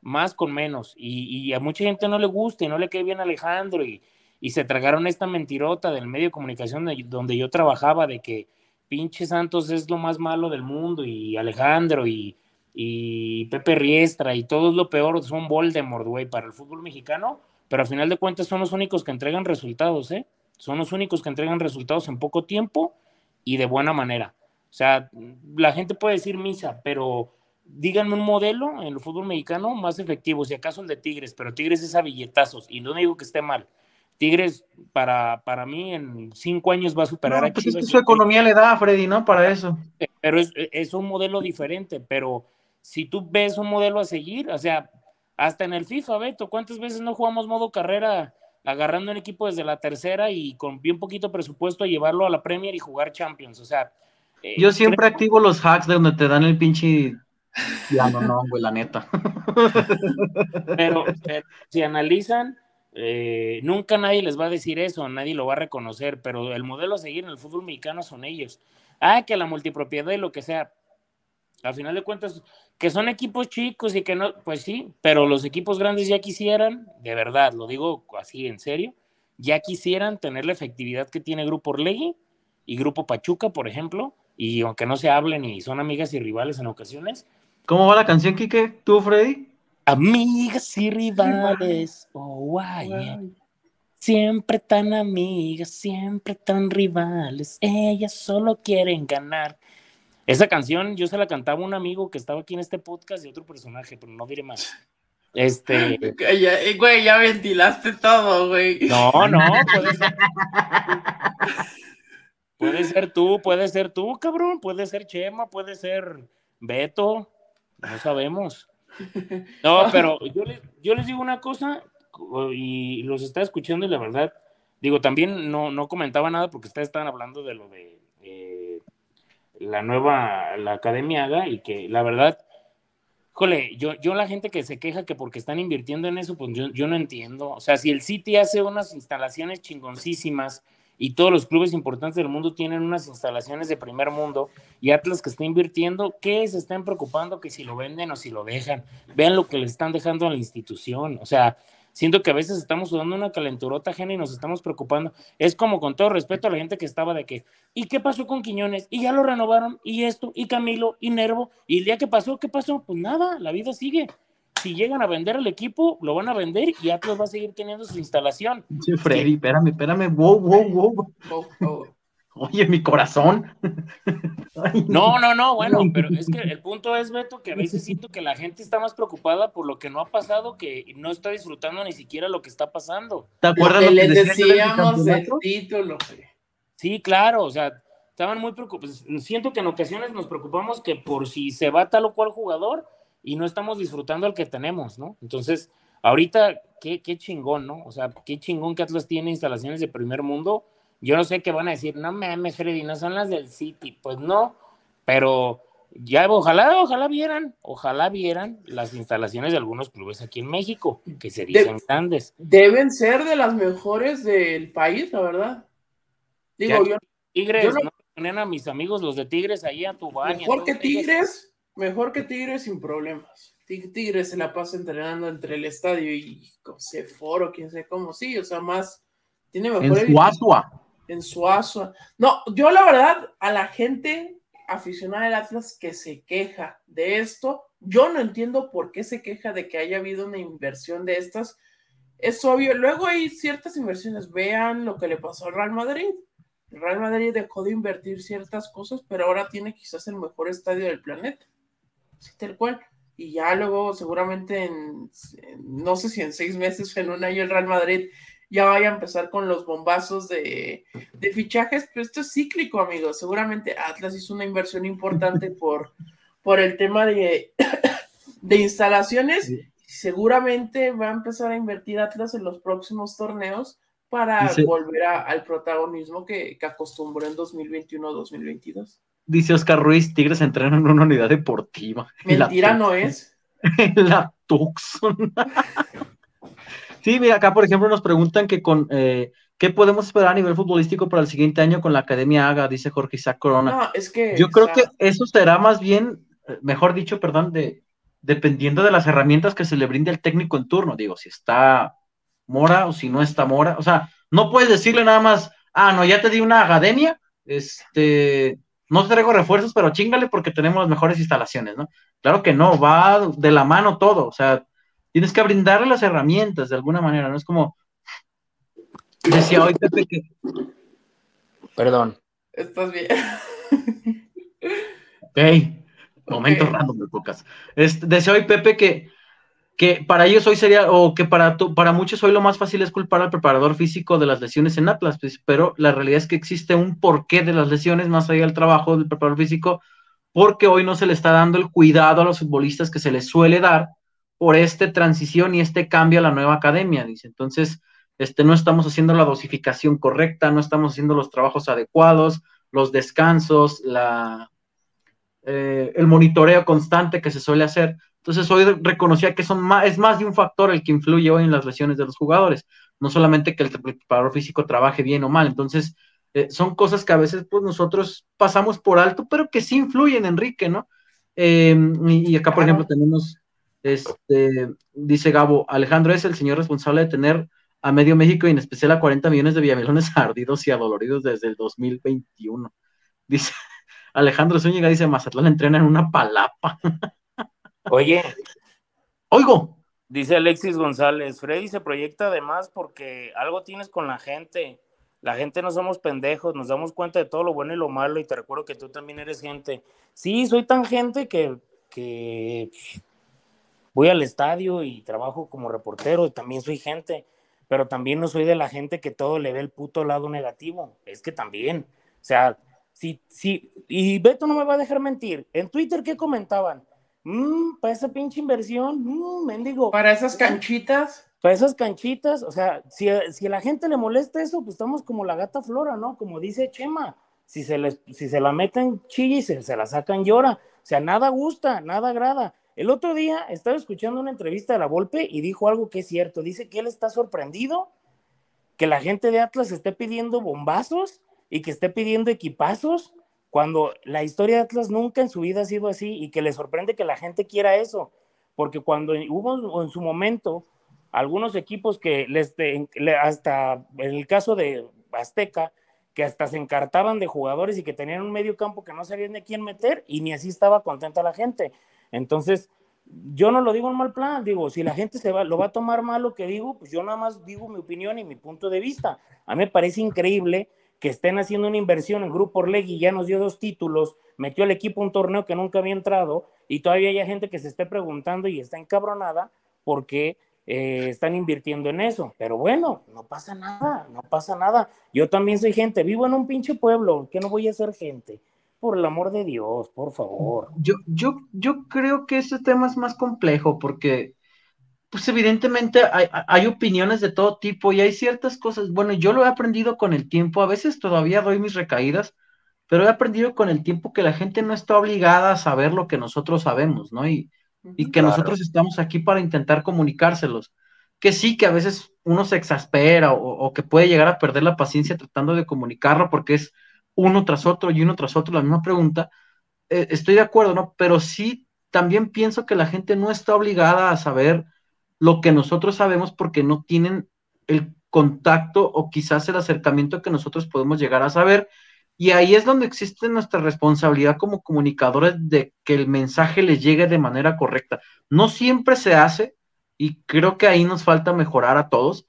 más con menos. Y, a mucha gente no le gusta y no le cae bien Alejandro y, se tragaron esta mentirota del medio de comunicación donde yo trabajaba de que pinche Santos es lo más malo del mundo y Alejandro y, y Pepe Riestra y todo es lo peor, son Voldemort, güey, para el fútbol mexicano, pero al final de cuentas son los únicos que entregan resultados, ¿eh? Son los únicos que entregan resultados en poco tiempo y de buena manera. O sea, la gente puede decir misa, pero díganme un modelo en el fútbol mexicano más efectivo, si acaso el de Tigres, pero Tigres es a billetazos y no digo que esté mal. Tigres, para, para mí, en cinco años va a superar a pues su economía le da, Freddy, ¿no? Para eso. Pero es, es, un modelo diferente, pero si tú ves un modelo a seguir, o sea, hasta en el FIFA, Beto, ¿cuántas veces no jugamos modo carrera agarrando un equipo desde la tercera y con bien poquito presupuesto a llevarlo a la Premier y jugar Champions? O sea, eh, yo siempre activo los hacks de donde te dan el pinche ya no, no, güey, la neta. Pero, si analizan, eh, nunca nadie les va a decir eso, nadie lo va a reconocer, pero el modelo a seguir en el fútbol mexicano son ellos. Ah, que la multipropiedad y lo que sea. Al final de cuentas, que son equipos chicos y que no, pues sí, pero los equipos grandes ya quisieran, de verdad, lo digo así en serio, ya quisieran tener la efectividad que tiene Grupo Orlegui y Grupo Pachuca, por ejemplo, y aunque no se hablen y son amigas y rivales en ocasiones, ¿Cómo va la canción, Kike? ¿Tú, Freddy? Amigas y rivales, oh, guay. Siempre tan amigas, siempre tan rivales. Ellas solo quieren ganar. Esa canción yo se la cantaba a un amigo que estaba aquí en este podcast y otro personaje, pero no diré más. Este. Eh, güey, ya ventilaste todo, güey. No, no, puede ser. puede ser tú, puede ser tú, cabrón. Puede ser Chema, puede ser Beto. No sabemos. No, pero yo les, yo les digo una cosa y los está escuchando y la verdad, digo, también no, no comentaba nada porque ustedes estaban hablando de lo de eh, la nueva, la Academia Haga y que la verdad, jole, yo, yo la gente que se queja que porque están invirtiendo en eso, pues yo, yo no entiendo. O sea, si el City hace unas instalaciones chingoncísimas, y todos los clubes importantes del mundo tienen unas instalaciones de primer mundo y Atlas que está invirtiendo, ¿qué se están preocupando que si lo venden o si lo dejan? Vean lo que le están dejando a la institución, o sea, siento que a veces estamos dando una calenturota ajena y nos estamos preocupando. Es como con todo respeto a la gente que estaba de que, ¿y qué pasó con Quiñones? Y ya lo renovaron, y esto, y Camilo, y Nervo, y el día que pasó, ¿qué pasó? Pues nada, la vida sigue si llegan a vender el equipo, lo van a vender y Atlas va a seguir teniendo su instalación. Sí, Freddy, espérame, espérame, wow, wow, wow. Oye, mi corazón. no, no, no, bueno, pero es que el punto es, Beto, que a veces siento que la gente está más preocupada por lo que no ha pasado que no está disfrutando ni siquiera lo que está pasando. ¿Te acuerdas lo que, les decíamos del título? Sí, claro, o sea, estaban muy preocupados. Siento que en ocasiones nos preocupamos que por si se va tal o cual jugador, y no estamos disfrutando el que tenemos, ¿no? Entonces, ahorita, qué, qué chingón, ¿no? O sea, qué chingón que Atlas tiene instalaciones de primer mundo. Yo no sé qué van a decir, no mames, Freddy, no son las del City. Pues no, pero ya ojalá, ojalá vieran, ojalá vieran las instalaciones de algunos clubes aquí en México, que se dicen grandes. Deben ser de las mejores del país, la verdad. Digo, yo, Tigres, no, ponen a mis amigos los de Tigres ahí a tu baño. Mejor que Tigres, Mejor que Tigres sin problemas. Tigres se la pasa entrenando entre el estadio y foro, quién sé cómo, sí, o sea, más. Tiene mejor. En Suazua. En Suazua. No, yo la verdad, a la gente aficionada del Atlas que se queja de esto, yo no entiendo por qué se queja de que haya habido una inversión de estas. Es obvio, luego hay ciertas inversiones. Vean lo que le pasó al Real Madrid. El Real Madrid dejó de invertir ciertas cosas, pero ahora tiene quizás el mejor estadio del planeta sí, tal cual. Y ya luego, seguramente en, no sé si en seis meses o en un año el Real Madrid ya vaya a empezar con los bombazos de, fichajes, pero esto es cíclico, amigos. Seguramente Atlas hizo una inversión importante por, por el tema de, de instalaciones. Seguramente va a empezar a invertir Atlas en los próximos torneos para volver al protagonismo que, que acostumbró en 2021-2022 dice Oscar Ruiz, Tigres entrenan en una unidad deportiva. Mentira no es. la Tucson. sí, mira, acá por ejemplo nos preguntan que con eh, qué podemos esperar a nivel futbolístico para el siguiente año con la Academia Haga, dice Jorge Isaac Corona. No, es que. Yo creo que eso será más bien, eh, mejor dicho, perdón, de dependiendo de las herramientas que se le brinde al técnico en turno. Digo, si está Mora o si no está Mora. O sea, no puedes decirle nada más, ah, no, ya te di una academia, este, no te traigo refuerzos, pero chingale porque tenemos las mejores instalaciones, ¿no? Claro que no, va de la mano todo, o sea, tienes que brindarle las herramientas de alguna manera, ¿no? Es como, decía hoy Pepe que... Perdón. Estás bien. ok, momento random de pocas. Este, decía hoy Pepe que que para ellos hoy sería, o que para, para muchos hoy lo más fácil es culpar al preparador físico de las lesiones en Atlas, pues, pero la realidad es que existe un porqué de las lesiones más allá del trabajo del preparador físico, porque hoy no se le está dando el cuidado a los futbolistas que se les suele dar por esta transición y este cambio a la nueva academia, dice. Entonces, este, no estamos haciendo la dosificación correcta, no estamos haciendo los trabajos adecuados, los descansos, la, eh, el monitoreo constante que se suele hacer. Entonces hoy reconocía que son más, es más de un factor el que influye hoy en las lesiones de los jugadores, no solamente que el preparador físico trabaje bien o mal. Entonces eh, son cosas que a veces pues nosotros pasamos por alto, pero que sí influyen, Enrique, ¿no? Em, y, acá, por ejemplo, tenemos, este, dice Gabo, Alejandro es el señor responsable de tener a medio México y en especial a 40 millones de villamelones ardidos y adoloridos desde el 2021. Dice Alejandro Zúñiga, dice Mazatlán entrena en una palapa. Oye. Oigo. Dice Alexis González, Freddy se proyecta además porque algo tienes con la gente. La gente no somos pendejos, nos damos cuenta de todo lo bueno y lo malo y te recuerdo que tú también eres gente. Sí, soy tan gente que, que voy al estadio y trabajo como reportero y también soy gente, pero también no soy de la gente que todo le ve el puto lado negativo. Es que también, o sea, sí, sí, y Beto no me va a dejar mentir. En Twitter, ¿qué comentaban? Mmm, para esa pinche inversión, mmm, mendigo. Para esas canchitas. Para esas canchitas, o sea, si, si a la gente le molesta eso, pues estamos como la gata flora, ¿no? Como dice Chema, si se, les, si se la meten chilla y se, se la sacan llora. O sea, nada gusta, nada agrada. El otro día estaba escuchando una entrevista de la Volpe y dijo algo que es cierto. Dice que él está sorprendido que la gente de Atlas esté pidiendo bombazos y que esté pidiendo equipazos cuando la historia de Atlas nunca en su vida ha sido así y que le sorprende que la gente quiera eso, porque cuando hubo en su momento algunos equipos que les hasta en el caso de Azteca, que hasta se encartaban de jugadores y que tenían un medio campo que no sabían de quién meter y ni así estaba contenta la gente. Entonces, yo no lo digo en mal plan, digo, si la gente se va, lo va a tomar mal lo que digo, pues yo nada más digo mi opinión y mi punto de vista. A mí me parece increíble que estén haciendo una inversión en Grupo Orlegui, ya nos dio dos títulos, metió al equipo un torneo que nunca había entrado y todavía hay gente que se esté preguntando y está encabronada porque eh, están invirtiendo en eso. Pero bueno, no pasa nada, no pasa nada. Yo también soy gente, vivo en un pinche pueblo, que no voy a ser gente. Por el amor de Dios, por favor. Yo, yo, yo creo que este tema es más complejo porque pues evidentemente hay, opiniones de todo tipo y hay ciertas cosas, bueno, yo lo he aprendido con el tiempo, a veces todavía doy mis recaídas, pero he aprendido con el tiempo que la gente no está obligada a saber lo que nosotros sabemos, ¿no? Y, y que nosotros estamos aquí para intentar comunicárselos. Que sí, que a veces uno se exaspera o, que puede llegar a perder la paciencia tratando de comunicarlo porque es uno tras otro y uno tras otro la misma pregunta. Eh, estoy de acuerdo, ¿no? Pero sí, también pienso que la gente no está obligada a saber lo que nosotros sabemos porque no tienen el contacto o quizás el acercamiento que nosotros podemos llegar a saber. Y ahí es donde existe nuestra responsabilidad como comunicadores de que el mensaje les llegue de manera correcta. No siempre se hace y creo que ahí nos falta mejorar a todos,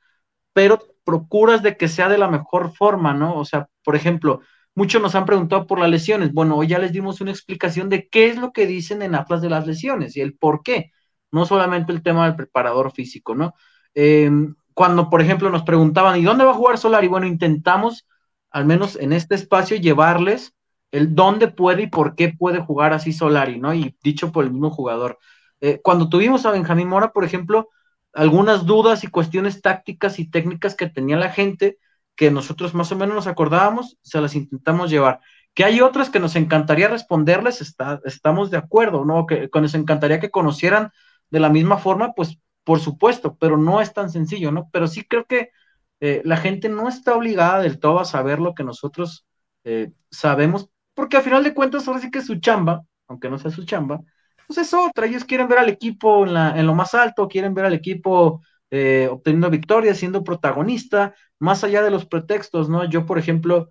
pero procuras de que sea de la mejor forma, ¿no? O sea, por ejemplo, muchos nos han preguntado por las lesiones. Bueno, hoy ya les dimos una explicación de qué es lo que dicen en Atlas de las lesiones y el por qué no solamente el tema del preparador físico, ¿no? Em, cuando, por ejemplo, nos preguntaban, ¿y dónde va a jugar Solari? Bueno, intentamos, al menos en este espacio, llevarles el dónde puede y por qué puede jugar así Solari, ¿no? Y dicho por el mismo jugador. Eh, cuando tuvimos a Benjamín Mora, por ejemplo, algunas dudas y cuestiones tácticas y técnicas que tenía la gente, que nosotros más o menos nos acordábamos, se las intentamos llevar. Que hay otras que nos encantaría responderles, está, estamos de acuerdo, ¿no? Que, que nos encantaría que conocieran de la misma forma, pues por supuesto, pero no es tan sencillo, ¿no? Pero sí creo que eh, la gente no está obligada del todo a saber lo que nosotros eh, sabemos, porque a final de cuentas ahora sí que su chamba, aunque no sea su chamba, pues es otra. Ellos quieren ver al equipo en, la, en lo más alto, quieren ver al equipo eh, obteniendo victorias, siendo protagonista, más allá de los pretextos, ¿no? Yo, por ejemplo,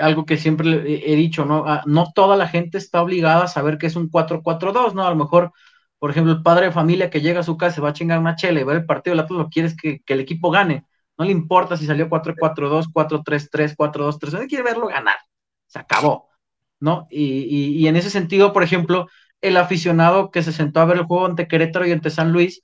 algo que siempre he dicho, ¿no? Ah, no toda la gente está obligada a saber que es un 4-4-2, ¿no? A lo mejor, por ejemplo, el padre de familia que llega a su casa se va a chingar una chela y ver el partido el otro lo quiere que, que el equipo gane. No le importa si salió 4-4-2, 4-3-3, 4-2-3, no quiere verlo ganar. Se acabó, ¿no? Y, y, en ese sentido, por ejemplo, el aficionado que se sentó a ver el juego ante Querétaro y ante San Luis,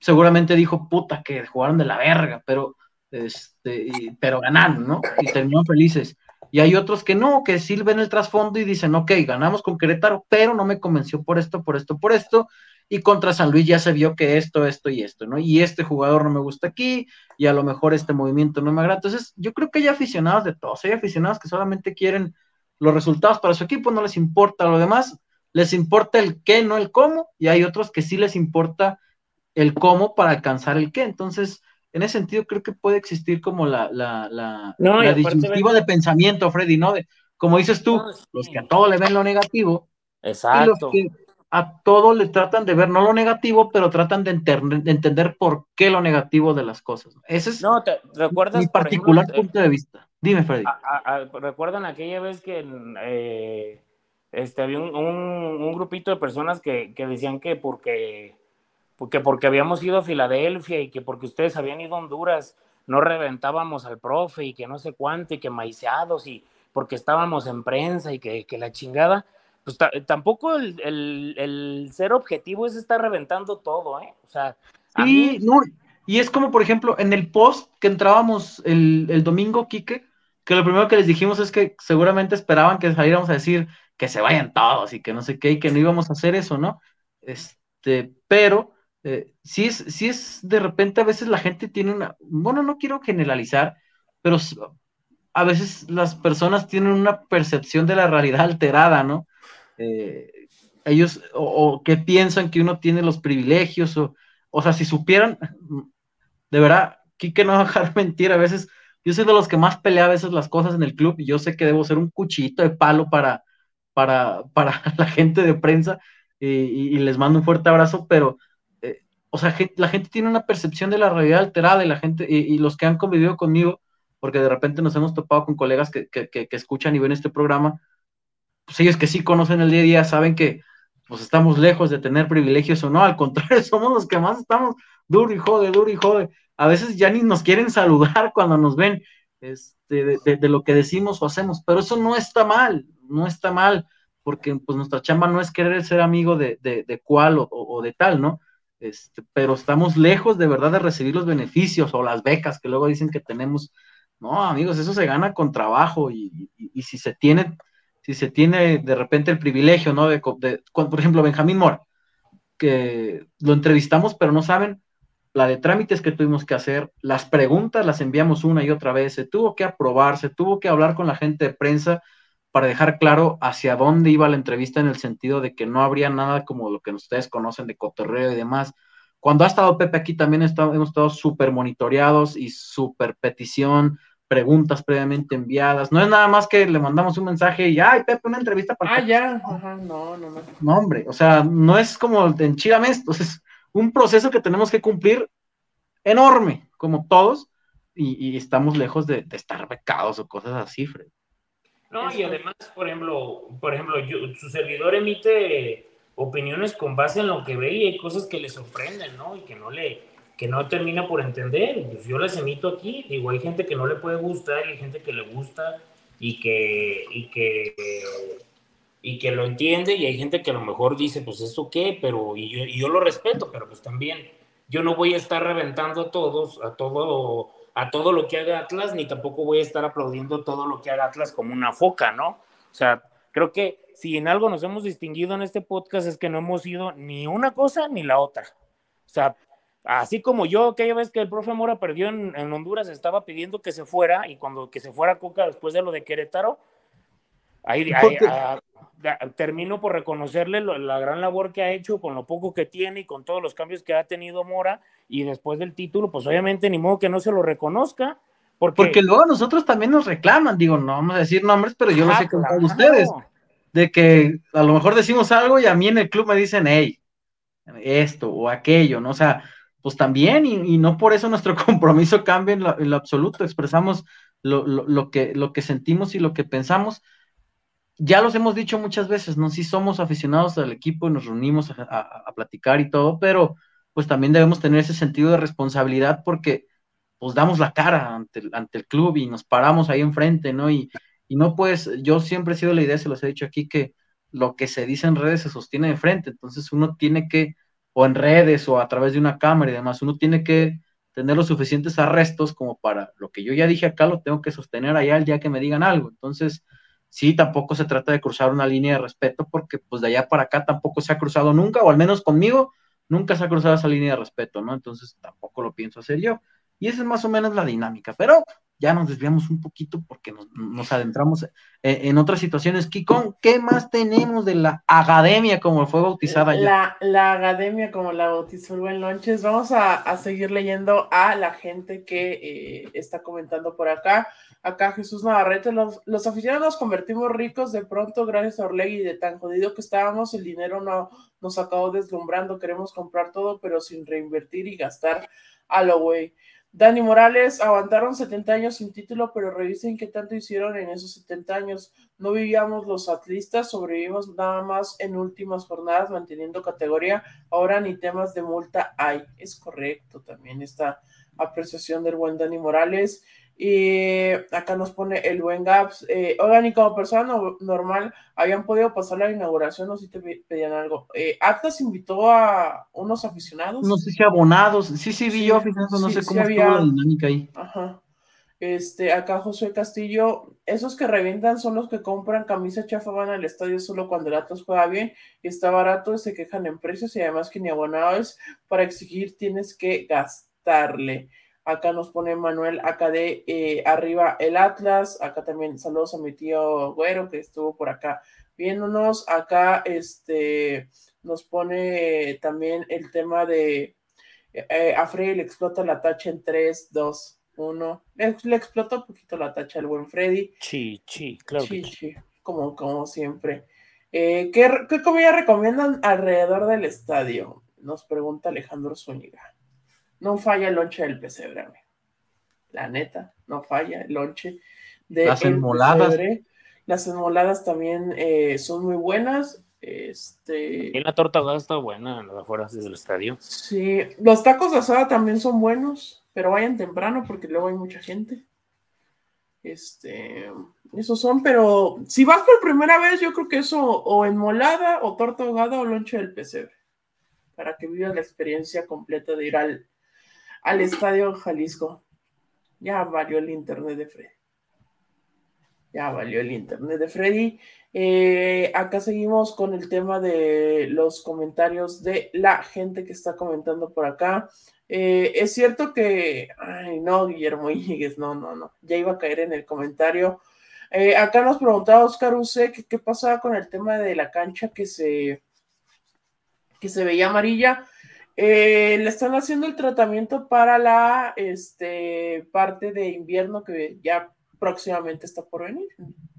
seguramente dijo, puta, que jugaron de la verga, pero este, pero ganaron, ¿no? Y terminaron felices. Y hay otros que no, que sí ven el trasfondo y dicen, ok, ganamos con Querétaro, pero no me convenció por esto, por esto, por esto. Y contra San Luis ya se vio que esto, esto y esto, ¿no? Y este jugador no me gusta aquí, y a lo mejor este movimiento no me agrada. Entonces, yo creo que hay aficionados de todos, hay aficionados que solamente quieren los resultados para su equipo, no les importa lo demás, les importa el qué, no el cómo, y hay otros que sí les importa el cómo para alcanzar el qué. Entonces, en ese sentido creo que puede existir como la, la, la, disyuntiva de pensamiento, Freddy, ¿no? como dices tú, los que a todo le ven lo negativo, Exacto. y los que a todo le tratan de ver no lo negativo, pero tratan de, entender por qué lo negativo de las cosas. Ese es no, te, ¿recuerdas, mi particular punto de vista. Dime, Freddy. ¿Recuerdan aquella vez que eh, este, había un, un, grupito de personas que, que decían que porque porque porque habíamos ido a Filadelfia y que porque ustedes habían ido a Honduras no reventábamos al profe y que no sé cuánto y que maiceados y porque estábamos en prensa y que, que la chingada, pues tampoco el, el, el, ser objetivo es estar reventando todo, ¿eh? O sea, sí, no, y es como por ejemplo en el post que entrábamos el, el domingo, Quique, que lo primero que les dijimos es que seguramente esperaban que saliéramos a decir que se vayan todos y que no sé qué, y que no íbamos a hacer eso, ¿no? Este, pero eh, si es, si es de repente a veces la gente tiene una, bueno, no quiero generalizar, pero a veces las personas tienen una percepción de la realidad alterada, ¿no? Eh, ellos, o, que piensan que uno tiene los privilegios, o, o sea, si supieran, de verdad, que no dejar mentir, a veces, yo soy de los que más pelea a veces las cosas en el club, y yo sé que debo ser un cuchillito de palo para, para, para la gente de prensa, y les mando un fuerte abrazo, pero o sea, la gente tiene una percepción de la realidad alterada y la gente, y, los que han convivido conmigo, porque de repente nos hemos topado con colegas que, escuchan y ven este programa, pues ellos que sí conocen el día a día saben que pues estamos lejos de tener privilegios o no, al contrario, somos los que más estamos duro y jode, duro y jode. A veces ya ni nos quieren saludar cuando nos ven este, de, lo que decimos o hacemos, pero eso no está mal, no está mal, porque pues nuestra chamba no es querer ser amigo de, cual o de tal, ¿no? Este, pero estamos lejos de verdad de recibir los beneficios o las becas que luego dicen que tenemos. No, amigos, eso se gana con trabajo y, si se tiene, si se tiene de repente el privilegio, ¿no? De, por ejemplo, Benjamín Mora, que lo entrevistamos, pero no saben la de trámites que tuvimos que hacer, las preguntas las enviamos una y otra vez, se tuvo que aprobar, se tuvo que hablar con la gente de prensa para dejar claro hacia dónde iba la entrevista en el sentido de que no habría nada como lo que ustedes conocen de cotorreo y demás. Cuando ha estado Pepe aquí también hemos estado súper monitoreados y súper petición, preguntas previamente enviadas. No es nada más que le mandamos un mensaje y, ay, Pepe, una entrevista para... Ah, ya, ajá, no, no, no. No, hombre, o sea, no es como en Chilames, es un proceso que tenemos que cumplir enorme, como todos, y, estamos lejos de, de, estar becados o cosas así, Fred. No, y además, por ejemplo, por ejemplo su servidor emite opiniones con base en lo que ve y hay cosas que le sorprenden, ¿no? Y que no le, que no termina por entender. Pues yo las emito aquí, digo, hay gente que no le puede gustar y hay gente que le gusta y que, y que, y que lo entiende y hay gente que a lo mejor dice, pues esto qué, pero, y yo, y yo lo respeto, pero pues también yo no voy a estar reventando a todos, a todo a todo lo que haga Atlas, ni tampoco voy a estar aplaudiendo todo lo que haga Atlas como una foca, ¿no? O sea, creo que si en algo nos hemos distinguido en este podcast es que no hemos ido ni una cosa ni la otra. O sea, así como yo, aquella vez que el profe Mora perdió en, Honduras, estaba pidiendo que se fuera y cuando que se fuera Coca después de lo de Querétaro, ahí, termino por reconocerle la gran labor que ha hecho con lo poco que tiene y con todos los cambios que ha tenido Mora y después del título, pues obviamente ni modo que no se lo reconozca. Porque, porque luego nosotros también nos reclaman, digo, no vamos a decir nombres, pero yo lo ah, sé con ustedes. de que a lo mejor decimos algo y a mí en el club me dicen, hey, esto o aquello, ¿no? O sea, pues también, y, no por eso nuestro compromiso cambia en lo, absoluto, expresamos lo, que, lo que sentimos y lo que pensamos. Ya los hemos dicho muchas veces, ¿no? Sí somos aficionados al equipo y nos reunimos a, platicar y todo, pero pues también debemos tener ese sentido de responsabilidad porque pues damos la cara ante, ante el club y nos paramos ahí enfrente, ¿no? Y, y no pues, yo siempre he sido la idea, se los he dicho aquí, que lo que se dice en redes se sostiene de frente, entonces uno tiene que, o en redes o a través de una cámara y demás, uno tiene que tener los suficientes arrestos como para lo que yo ya dije acá, lo tengo que sostener allá el día que me digan algo. Entonces, sí, tampoco se trata de cruzar una línea de respeto, porque pues de allá para acá tampoco se ha cruzado nunca, o al menos conmigo, nunca se ha cruzado esa línea de respeto, ¿no? Entonces, tampoco lo pienso hacer yo. Y esa es más o menos la dinámica, pero ya nos desviamos un poquito porque nos, adentramos en, otras situaciones. Kikón, ¿qué más tenemos de la academia como fue bautizada ya? La, academia como la bautizó el buen Lonches. Vamos a, seguir leyendo a la gente que eh, está comentando por acá. Acá Jesús Navarrete, los, los, aficionados nos convertimos ricos de pronto gracias a Orlegui, de tan jodido que estábamos, el dinero no nos acabó deslumbrando, queremos comprar todo, pero sin reinvertir y gastar a lo güey. Dani Morales, aguantaron 70 años sin título, pero revisen qué tanto hicieron en esos 70 años. No vivíamos los atlistas, sobrevivimos nada más en últimas jornadas manteniendo categoría. Ahora ni temas de multa hay. Es correcto también esta apreciación del buen Dani Morales. Y acá nos pone el buen Gaps. Eh, oigan, y como persona normal, ¿habían podido pasar la inauguración o si te pedían algo? Eh, Atlas invitó a unos aficionados. No sé si abonados. Sí, sí, vi yo aficionados, no sé cómo había... la dinámica ahí. Ajá. Este, acá Josué Castillo, esos que revientan son los que compran camisa chafa, van al estadio solo cuando el Atlas juega bien y está barato, se quejan en precios y además que ni abonados para exigir tienes que gastarle. Acá nos pone Manuel, acá de eh, arriba el Atlas. Acá también saludos a mi tío Güero que estuvo por acá viéndonos. Acá este, nos pone también el tema de eh, a Freddy le explota la tacha en 3, 2, 1. Le, explotó un poquito la tacha al buen Freddy. Sí, sí, claro. Sí, sí, como, como siempre. Eh, ¿qué, ¿Qué comida recomiendan alrededor del estadio? Nos pregunta Alejandro Zúñiga. No falla el lonche del pesebre, La neta, no falla el lonche de Las enmoladas. Las enmoladas también eh, son muy buenas. Este... Y la torta está buena en las afueras del estadio. Sí, los tacos de asada también son buenos, pero vayan temprano porque luego hay mucha gente. Este, esos son, pero si vas por primera vez, yo creo que eso o enmolada o torta ahogada o lonche del pesebre, para que vivas la experiencia completa de ir al, al Estadio Jalisco. Ya valió el internet de Freddy. Ya valió el internet de Freddy. Eh, acá seguimos con el tema de los comentarios de la gente que está comentando por acá. Eh, es cierto que, ay, no, Guillermo Íñiguez, no, no, no, ya iba a caer en el comentario. Eh, acá nos preguntaba Oscar Use que qué pasaba con el tema de la cancha que se, que se veía amarilla. Eh, le están haciendo el tratamiento para la este, parte de invierno que ya próximamente está por venir.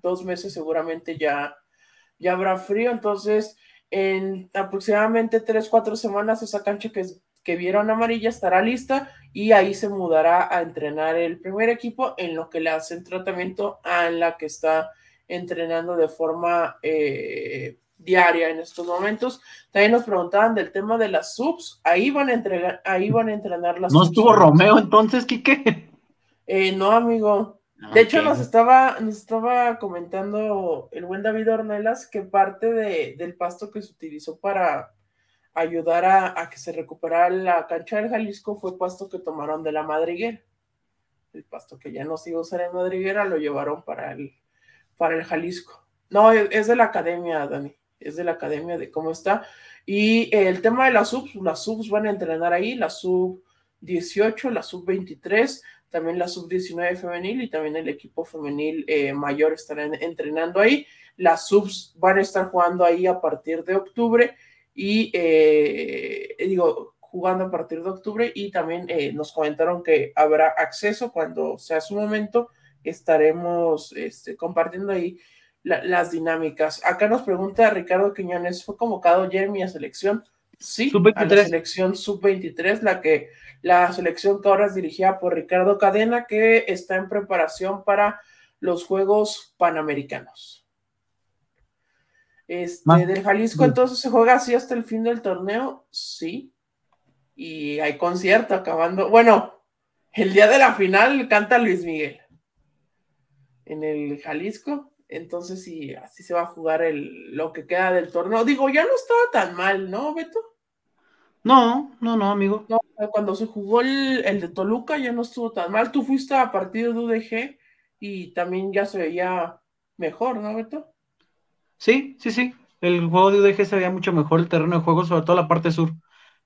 Dos meses seguramente ya, ya habrá frío. Entonces, en aproximadamente tres, cuatro semanas, esa cancha que, que vieron amarilla estará lista y ahí se mudará a entrenar el primer equipo en lo que le hacen tratamiento a la que está entrenando de forma eh, diaria en estos momentos. También nos preguntaban del tema de las subs. Ahí van a entregar, ahí van a entrenar las ¿No estuvo Romeo entonces, Quique? Eh, no, amigo. Ah, de hecho, nos estaba, nos estaba comentando el buen David Ornelas que parte de, del pasto que se utilizó para ayudar a, que se recuperara la cancha del Jalisco fue pasto que tomaron de la madriguera. El pasto que ya no se iba a usar en madriguera lo llevaron para el, para el Jalisco. No, es de la academia, Dani es de la academia de cómo está. Y el tema de las subs, las subs van a entrenar ahí, la sub 18, la sub 23, también la sub 19 femenil y también el equipo femenil eh, mayor estarán entrenando ahí. Las subs van a estar jugando ahí a partir de octubre y eh, digo, jugando a partir de octubre y también eh, nos comentaron que habrá acceso cuando sea su momento. Estaremos este, compartiendo ahí las dinámicas. Acá nos pregunta Ricardo Quiñones, ¿fue convocado Jeremy a selección? Sí, a la selección sub-23, la que la selección que ahora es dirigida por Ricardo Cadena, que está en preparación para los Juegos Panamericanos. Este, del Jalisco, entonces se juega así hasta el fin del torneo, sí. Y hay concierto acabando. Bueno, el día de la final canta Luis Miguel en el Jalisco. Entonces, sí, así se va a jugar el, lo que queda del torneo. Digo, ya no estaba tan mal, ¿no, Beto? No, no, no, amigo. No, cuando se jugó el, de Toluca ya no estuvo tan mal. Tú fuiste a partido de UDG y también ya se veía mejor, ¿no, Beto? Sí, sí, sí. El juego de UDG se veía mucho mejor el terreno de juego, sobre todo la parte sur.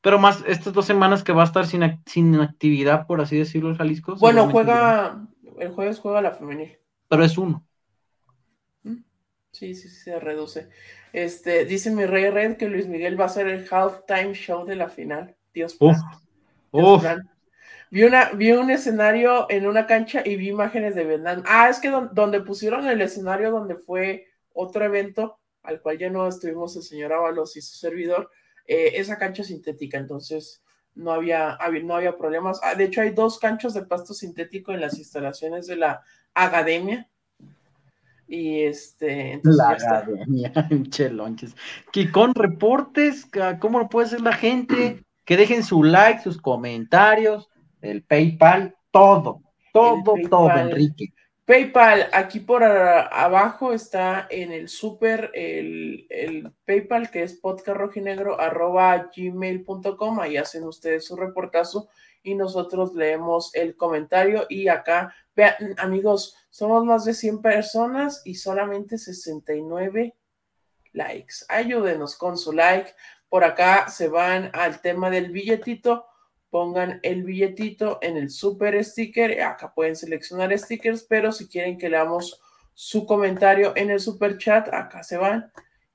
Pero más estas dos semanas que va a estar sin, sin actividad, por así decirlo, el Jalisco. Bueno, juega, el jueves juega la femenil. Pero es uno. Sí, sí, sí, se reduce. Este, dice mi rey Red que Luis Miguel va a ser el halftime show de la final. Dios mío. Vi, una, vi un escenario en una cancha y vi imágenes de Vietnam. Ah, es que donde pusieron el escenario donde fue otro evento, al cual ya no estuvimos el señor Ábalos y su servidor, eh, esa cancha sintética, entonces no había, no había problemas. Ah, de hecho, hay dos canchas de pasto sintético en las instalaciones de la academia y este. Entonces la academia, chelonches. con reportes, ¿cómo lo puede hacer la gente? Que dejen su like, sus comentarios, el PayPal, todo, todo, todo, Enrique. PayPal, aquí por abajo está en el super el, el PayPal que es gmail.com ahí hacen ustedes su reportazo y nosotros leemos el comentario y acá, vean amigos, somos más de 100 personas y solamente 69 likes. Ayúdenos con su like. Por acá se van al tema del billetito. Pongan el billetito en el super sticker. Acá pueden seleccionar stickers, pero si quieren que leamos su comentario en el super chat, acá se van.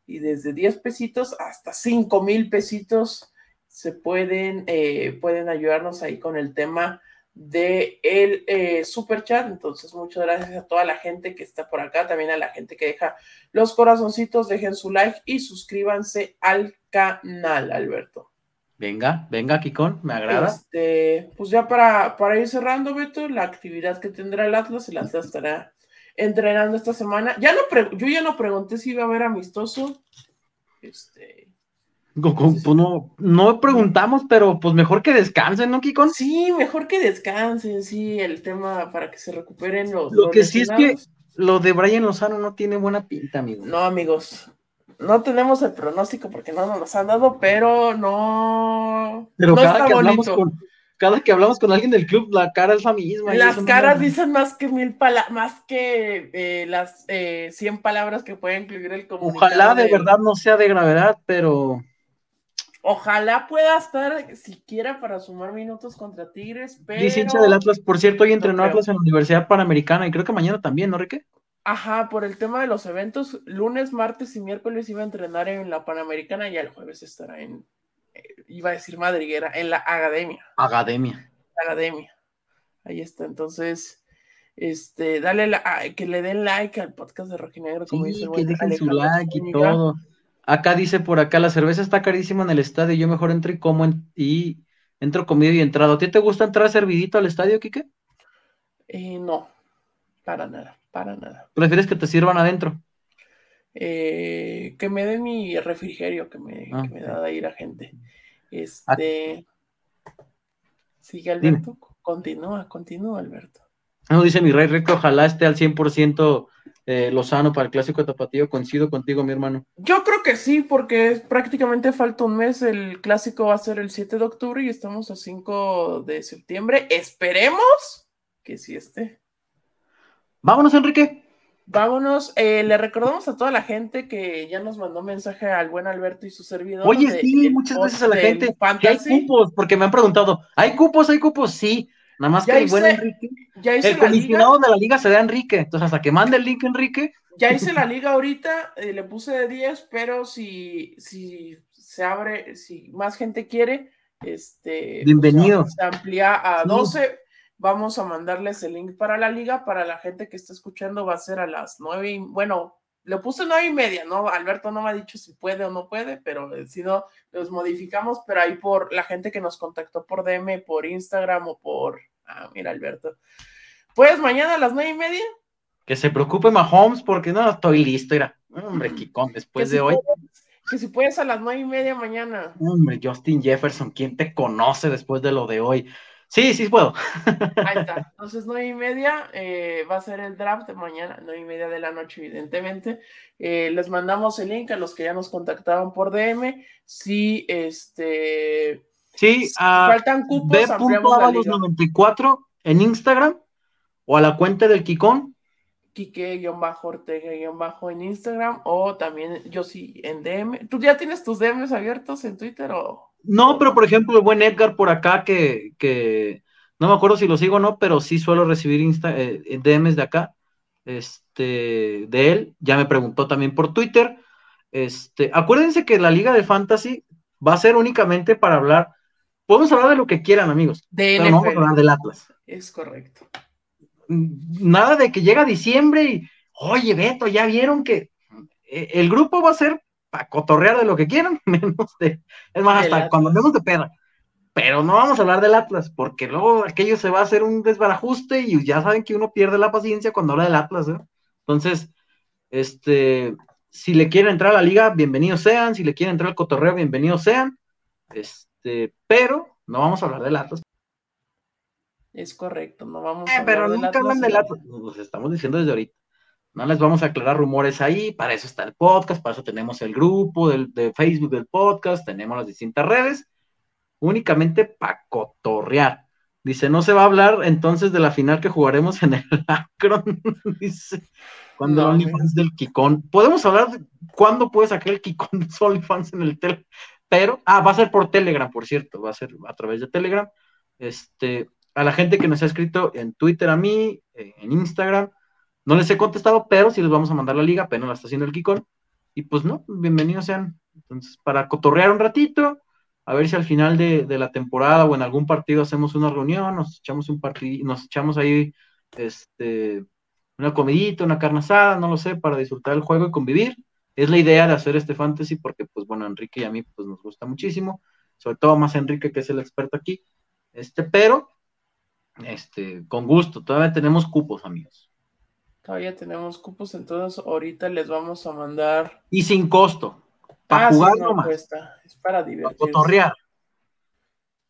Y desde 10 pesitos hasta 5 mil pesitos se pueden, eh, pueden ayudarnos ahí con el tema de el eh, super chat. Entonces, muchas gracias a toda la gente que está por acá, también a la gente que deja los corazoncitos, dejen su like y suscríbanse al canal, Alberto. Venga, venga, Kikón, me agrada. Este, pues ya para, para ir cerrando, Beto, la actividad que tendrá el Atlas, el Atlas estará entrenando esta semana. Ya no yo ya no pregunté si iba a haber amistoso. Este, pues no, no preguntamos, pero pues mejor que descansen, ¿no, Kikon? Sí, mejor que descansen, sí, el tema para que se recuperen los. Lo que sí es que lo de Brian Lozano no tiene buena pinta, amigo. No, amigos. No tenemos el pronóstico porque no nos han dado, pero no. Pero cada, que hablamos con, cada que hablamos con alguien del club, la cara es la misma. Las caras dicen más que mil palabras, más que eh, las eh, 100 palabras que puede incluir el comunicado. Ojalá de verdad no sea de gravedad, pero Ojalá pueda estar siquiera para sumar minutos contra Tigres, pero... Dice hincha del Atlas, por cierto, hoy entrenó Atlas en la Universidad Panamericana y creo que mañana también, ¿no, Rique? Ajá, por el tema de los eventos, lunes, martes y miércoles iba a entrenar en la Panamericana y el jueves estará en, eh, iba a decir madriguera, en la Academia. Academia. Academia. Ahí está, entonces, este, dale la, que le den like al podcast de Rojinegro, como dice que dejen su like y todo. Acá dice por acá, la cerveza está carísima en el estadio, yo mejor entro y como y entro comido y entrado. ¿A ti te gusta entrar servidito al estadio, Quique? Eh, no, para nada, para nada. ¿Prefieres que te sirvan adentro? Eh, que me den mi refrigerio que me, ah, da de ir a gente. Este. Sigue Alberto, continúa, continúa Alberto. No, dice mi rey recto, ojalá esté al 100% eh, Lozano para el clásico de Tapatío. Coincido contigo, mi hermano. Yo creo que sí, porque prácticamente falta un mes. El clásico va a ser el 7 de octubre y estamos a 5 de septiembre. Esperemos que sí esté. Vámonos, Enrique. Vámonos. Eh, le recordamos a toda la gente que ya nos mandó mensaje al buen Alberto y su servidor. Oye, sí, muchas gracias a la gente. hay cupos, porque me han preguntado, ¿hay cupos? ¿Hay cupos? Sí. Nada más que el buen Enrique. el comisionado de la liga se da Enrique. Entonces, hasta que mande el link, Enrique. Ya hice la liga ahorita, eh, le puse de 10, pero si, si se abre, si más gente quiere, este. Pues, Bienvenido. se amplía a 12. Vamos a mandarles el link para la liga. Para la gente que está escuchando, va a ser a las 9. bueno, le puse nueve y media, ¿no? Alberto no me ha dicho si puede o no puede, pero eh, si no, los modificamos, pero ahí por la gente que nos contactó por DM, por Instagram o por. Ah, mira, Alberto. Pues mañana a las nueve y media. Que se preocupe Mahomes porque no estoy listo, era. Hombre, Kikón, después de hoy. que si puedes a las nueve y media mañana. Hombre, Justin Jefferson, ¿quién te conoce después de lo de hoy? Sí, sí puedo. Ahí está. Entonces, nueve y media eh, va a ser el draft de mañana, nueve y media de la noche, evidentemente. Eh, les mandamos el link a los que ya nos contactaban por DM. Si este. Sí, a faltan cupos, ampliamos 94 en Instagram o a la cuenta del Kikón. Kike-Ortega- en Instagram o también yo sí en DM. ¿Tú ya tienes tus DMs abiertos en Twitter o.? No, pero por ejemplo, el buen Edgar por acá, que, no me acuerdo si lo sigo o no, pero sí suelo recibir Insta, eh, DMs de acá, este, de él. Ya me preguntó también por Twitter. Este, acuérdense que la Liga de Fantasy va a ser únicamente para hablar. Podemos hablar de lo que quieran, amigos. De pero no vamos a hablar del Atlas. Es correcto. Nada de que llega diciembre y, oye, Beto, ya vieron que eh, el grupo va a ser para cotorrear de lo que quieran, menos de, es más, hasta cuando hablemos de peda. Pero no vamos a hablar del Atlas, porque luego aquello se va a hacer un desbarajuste y ya saben que uno pierde la paciencia cuando habla del Atlas, ¿eh? Entonces, este, si le quieren entrar a la liga, bienvenidos sean, si le quieren entrar al cotorreo, bienvenidos sean, este, pero no vamos a hablar del Atlas. Es correcto, no vamos a eh, hablar pero nunca hablan del Atlas, nos estamos diciendo desde ahorita. No les vamos a aclarar rumores ahí, para eso está el podcast, para eso tenemos el grupo del, de Facebook del podcast, tenemos las distintas redes, únicamente para cotorrear. Dice, no se va a hablar entonces de la final que jugaremos en el Akron. Dice, cuando no, OnlyFans del Kikón. Podemos hablar de cuándo puede sacar el Kikón de OnlyFans en el Telegram. Pero, ah, va a ser por Telegram, por cierto, va a ser a través de Telegram. Este, a la gente que nos ha escrito en Twitter a mí, eh, en Instagram, no les he contestado, pero sí les vamos a mandar la liga, apenas la está haciendo el Kikón. Y pues no, bienvenidos sean. Entonces, para cotorrear un ratito, a ver si al final de, la temporada o en algún partido hacemos una reunión, nos echamos un partido, nos echamos ahí este, una comidita, una carne asada, no lo sé, para disfrutar el juego y convivir. Es la idea de hacer este fantasy porque, pues bueno, Enrique y a mí pues nos gusta muchísimo, sobre todo más Enrique que es el experto aquí. Este, pero, este, con gusto, todavía tenemos cupos, amigos. Todavía tenemos cupos, entonces ahorita les vamos a mandar. Y sin costo. Para ah, jugar nomás. Es para divertirse. Para cotorrear.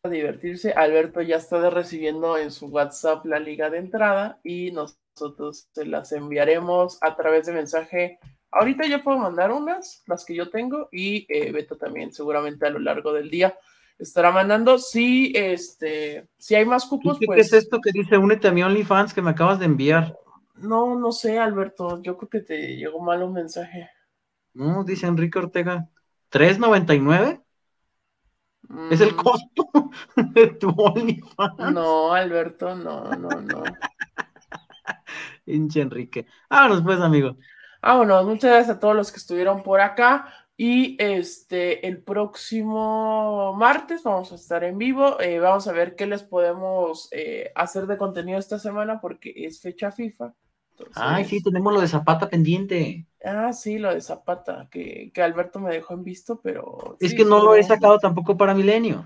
Para divertirse. Alberto ya está recibiendo en su WhatsApp la liga de entrada y nosotros se las enviaremos a través de mensaje. Ahorita yo puedo mandar unas, las que yo tengo, y eh, Beto también, seguramente a lo largo del día estará mandando. Si, este, si hay más cupos, ¿Qué, pues. ¿Qué es esto que dice únete a mi OnlyFans que me acabas de enviar? No, no sé, Alberto. Yo creo que te llegó mal un mensaje. No, dice Enrique Ortega. ¿3.99? Es el mm. costo de tu OnlyFans. No, Alberto, no, no, no. Hinche Enrique. Vámonos pues, amigo. Vámonos. Muchas gracias a todos los que estuvieron por acá. Y este, el próximo martes vamos a estar en vivo. Eh, vamos a ver qué les podemos eh, hacer de contenido esta semana porque es fecha FIFA. Ay, sí, tenemos lo de Zapata pendiente. Ah, sí, lo de Zapata, que, Alberto me dejó en visto, pero. Es que no lo he sacado tampoco para Milenio.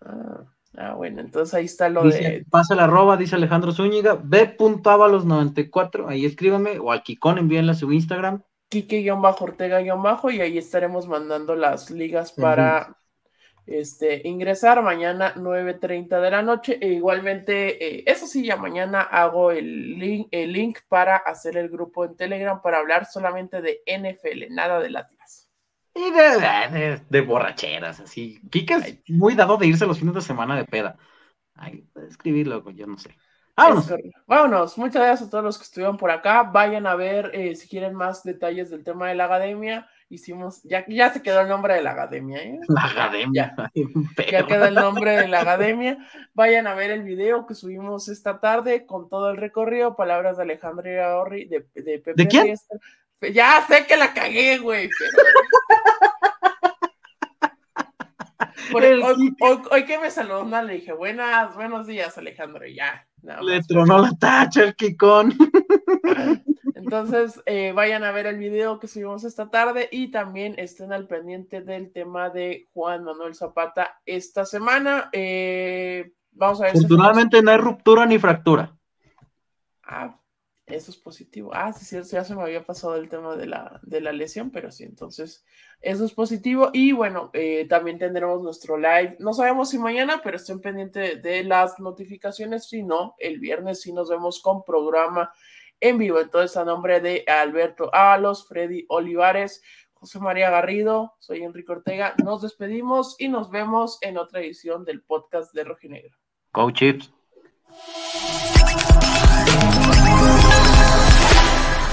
Ah, ah, bueno, entonces ahí está lo de. Pasa la arroba, dice Alejandro Zúñiga, b.avalos94, ahí escríbame, o al Kikón, envíenle a su Instagram. Kike-Ortega-Bajo, y ahí estaremos mandando las ligas para este, ingresar mañana 9.30 de la noche. E igualmente, eh, eso sí, ya mañana hago el link, el link para hacer el grupo en Telegram para hablar solamente de NFL, nada de Atlas. Y de, de, borracheras, así. Kike es muy dado de irse los fines de semana de peda. Ay, escribirlo, yo no sé. Vámonos. Vámonos. Muchas gracias a todos los que estuvieron por acá. Vayan a ver eh, si quieren más detalles del tema de la academia hicimos, ya, ya se quedó el nombre de la academia, ¿eh? La academia. Ya, queda el nombre de la academia. Vayan a ver el video que subimos esta tarde con todo el recorrido, palabras de Alejandro Orri, de, de Pepe ¿De quién? Ya sé que la cagué, güey, hoy, que me saludó, le dije, buenas, buenos días, Alejandro, y ya. Le tronó la tacha el Kikón. Entonces, eh, vayan a ver el video que subimos esta tarde y también estén al pendiente del tema de Juan Manuel Zapata esta semana. Eh, vamos a ver. Afortunadamente no hay ruptura ni fractura. Ah, eso es positivo. Ah, sí, cierto, ya se me había pasado el tema de la, de la lesión, pero sí, entonces eso es positivo. Y bueno, eh, también tendremos nuestro live. No sabemos si mañana, pero estén pendientes de las notificaciones. Si no, el viernes sí nos vemos con programa en vivo. Entonces, a nombre de Alberto Ábalos, Freddy Olivares, José María Garrido, soy Enrique Ortega. Nos despedimos y nos vemos en otra edición del podcast de Rojinegro. Go.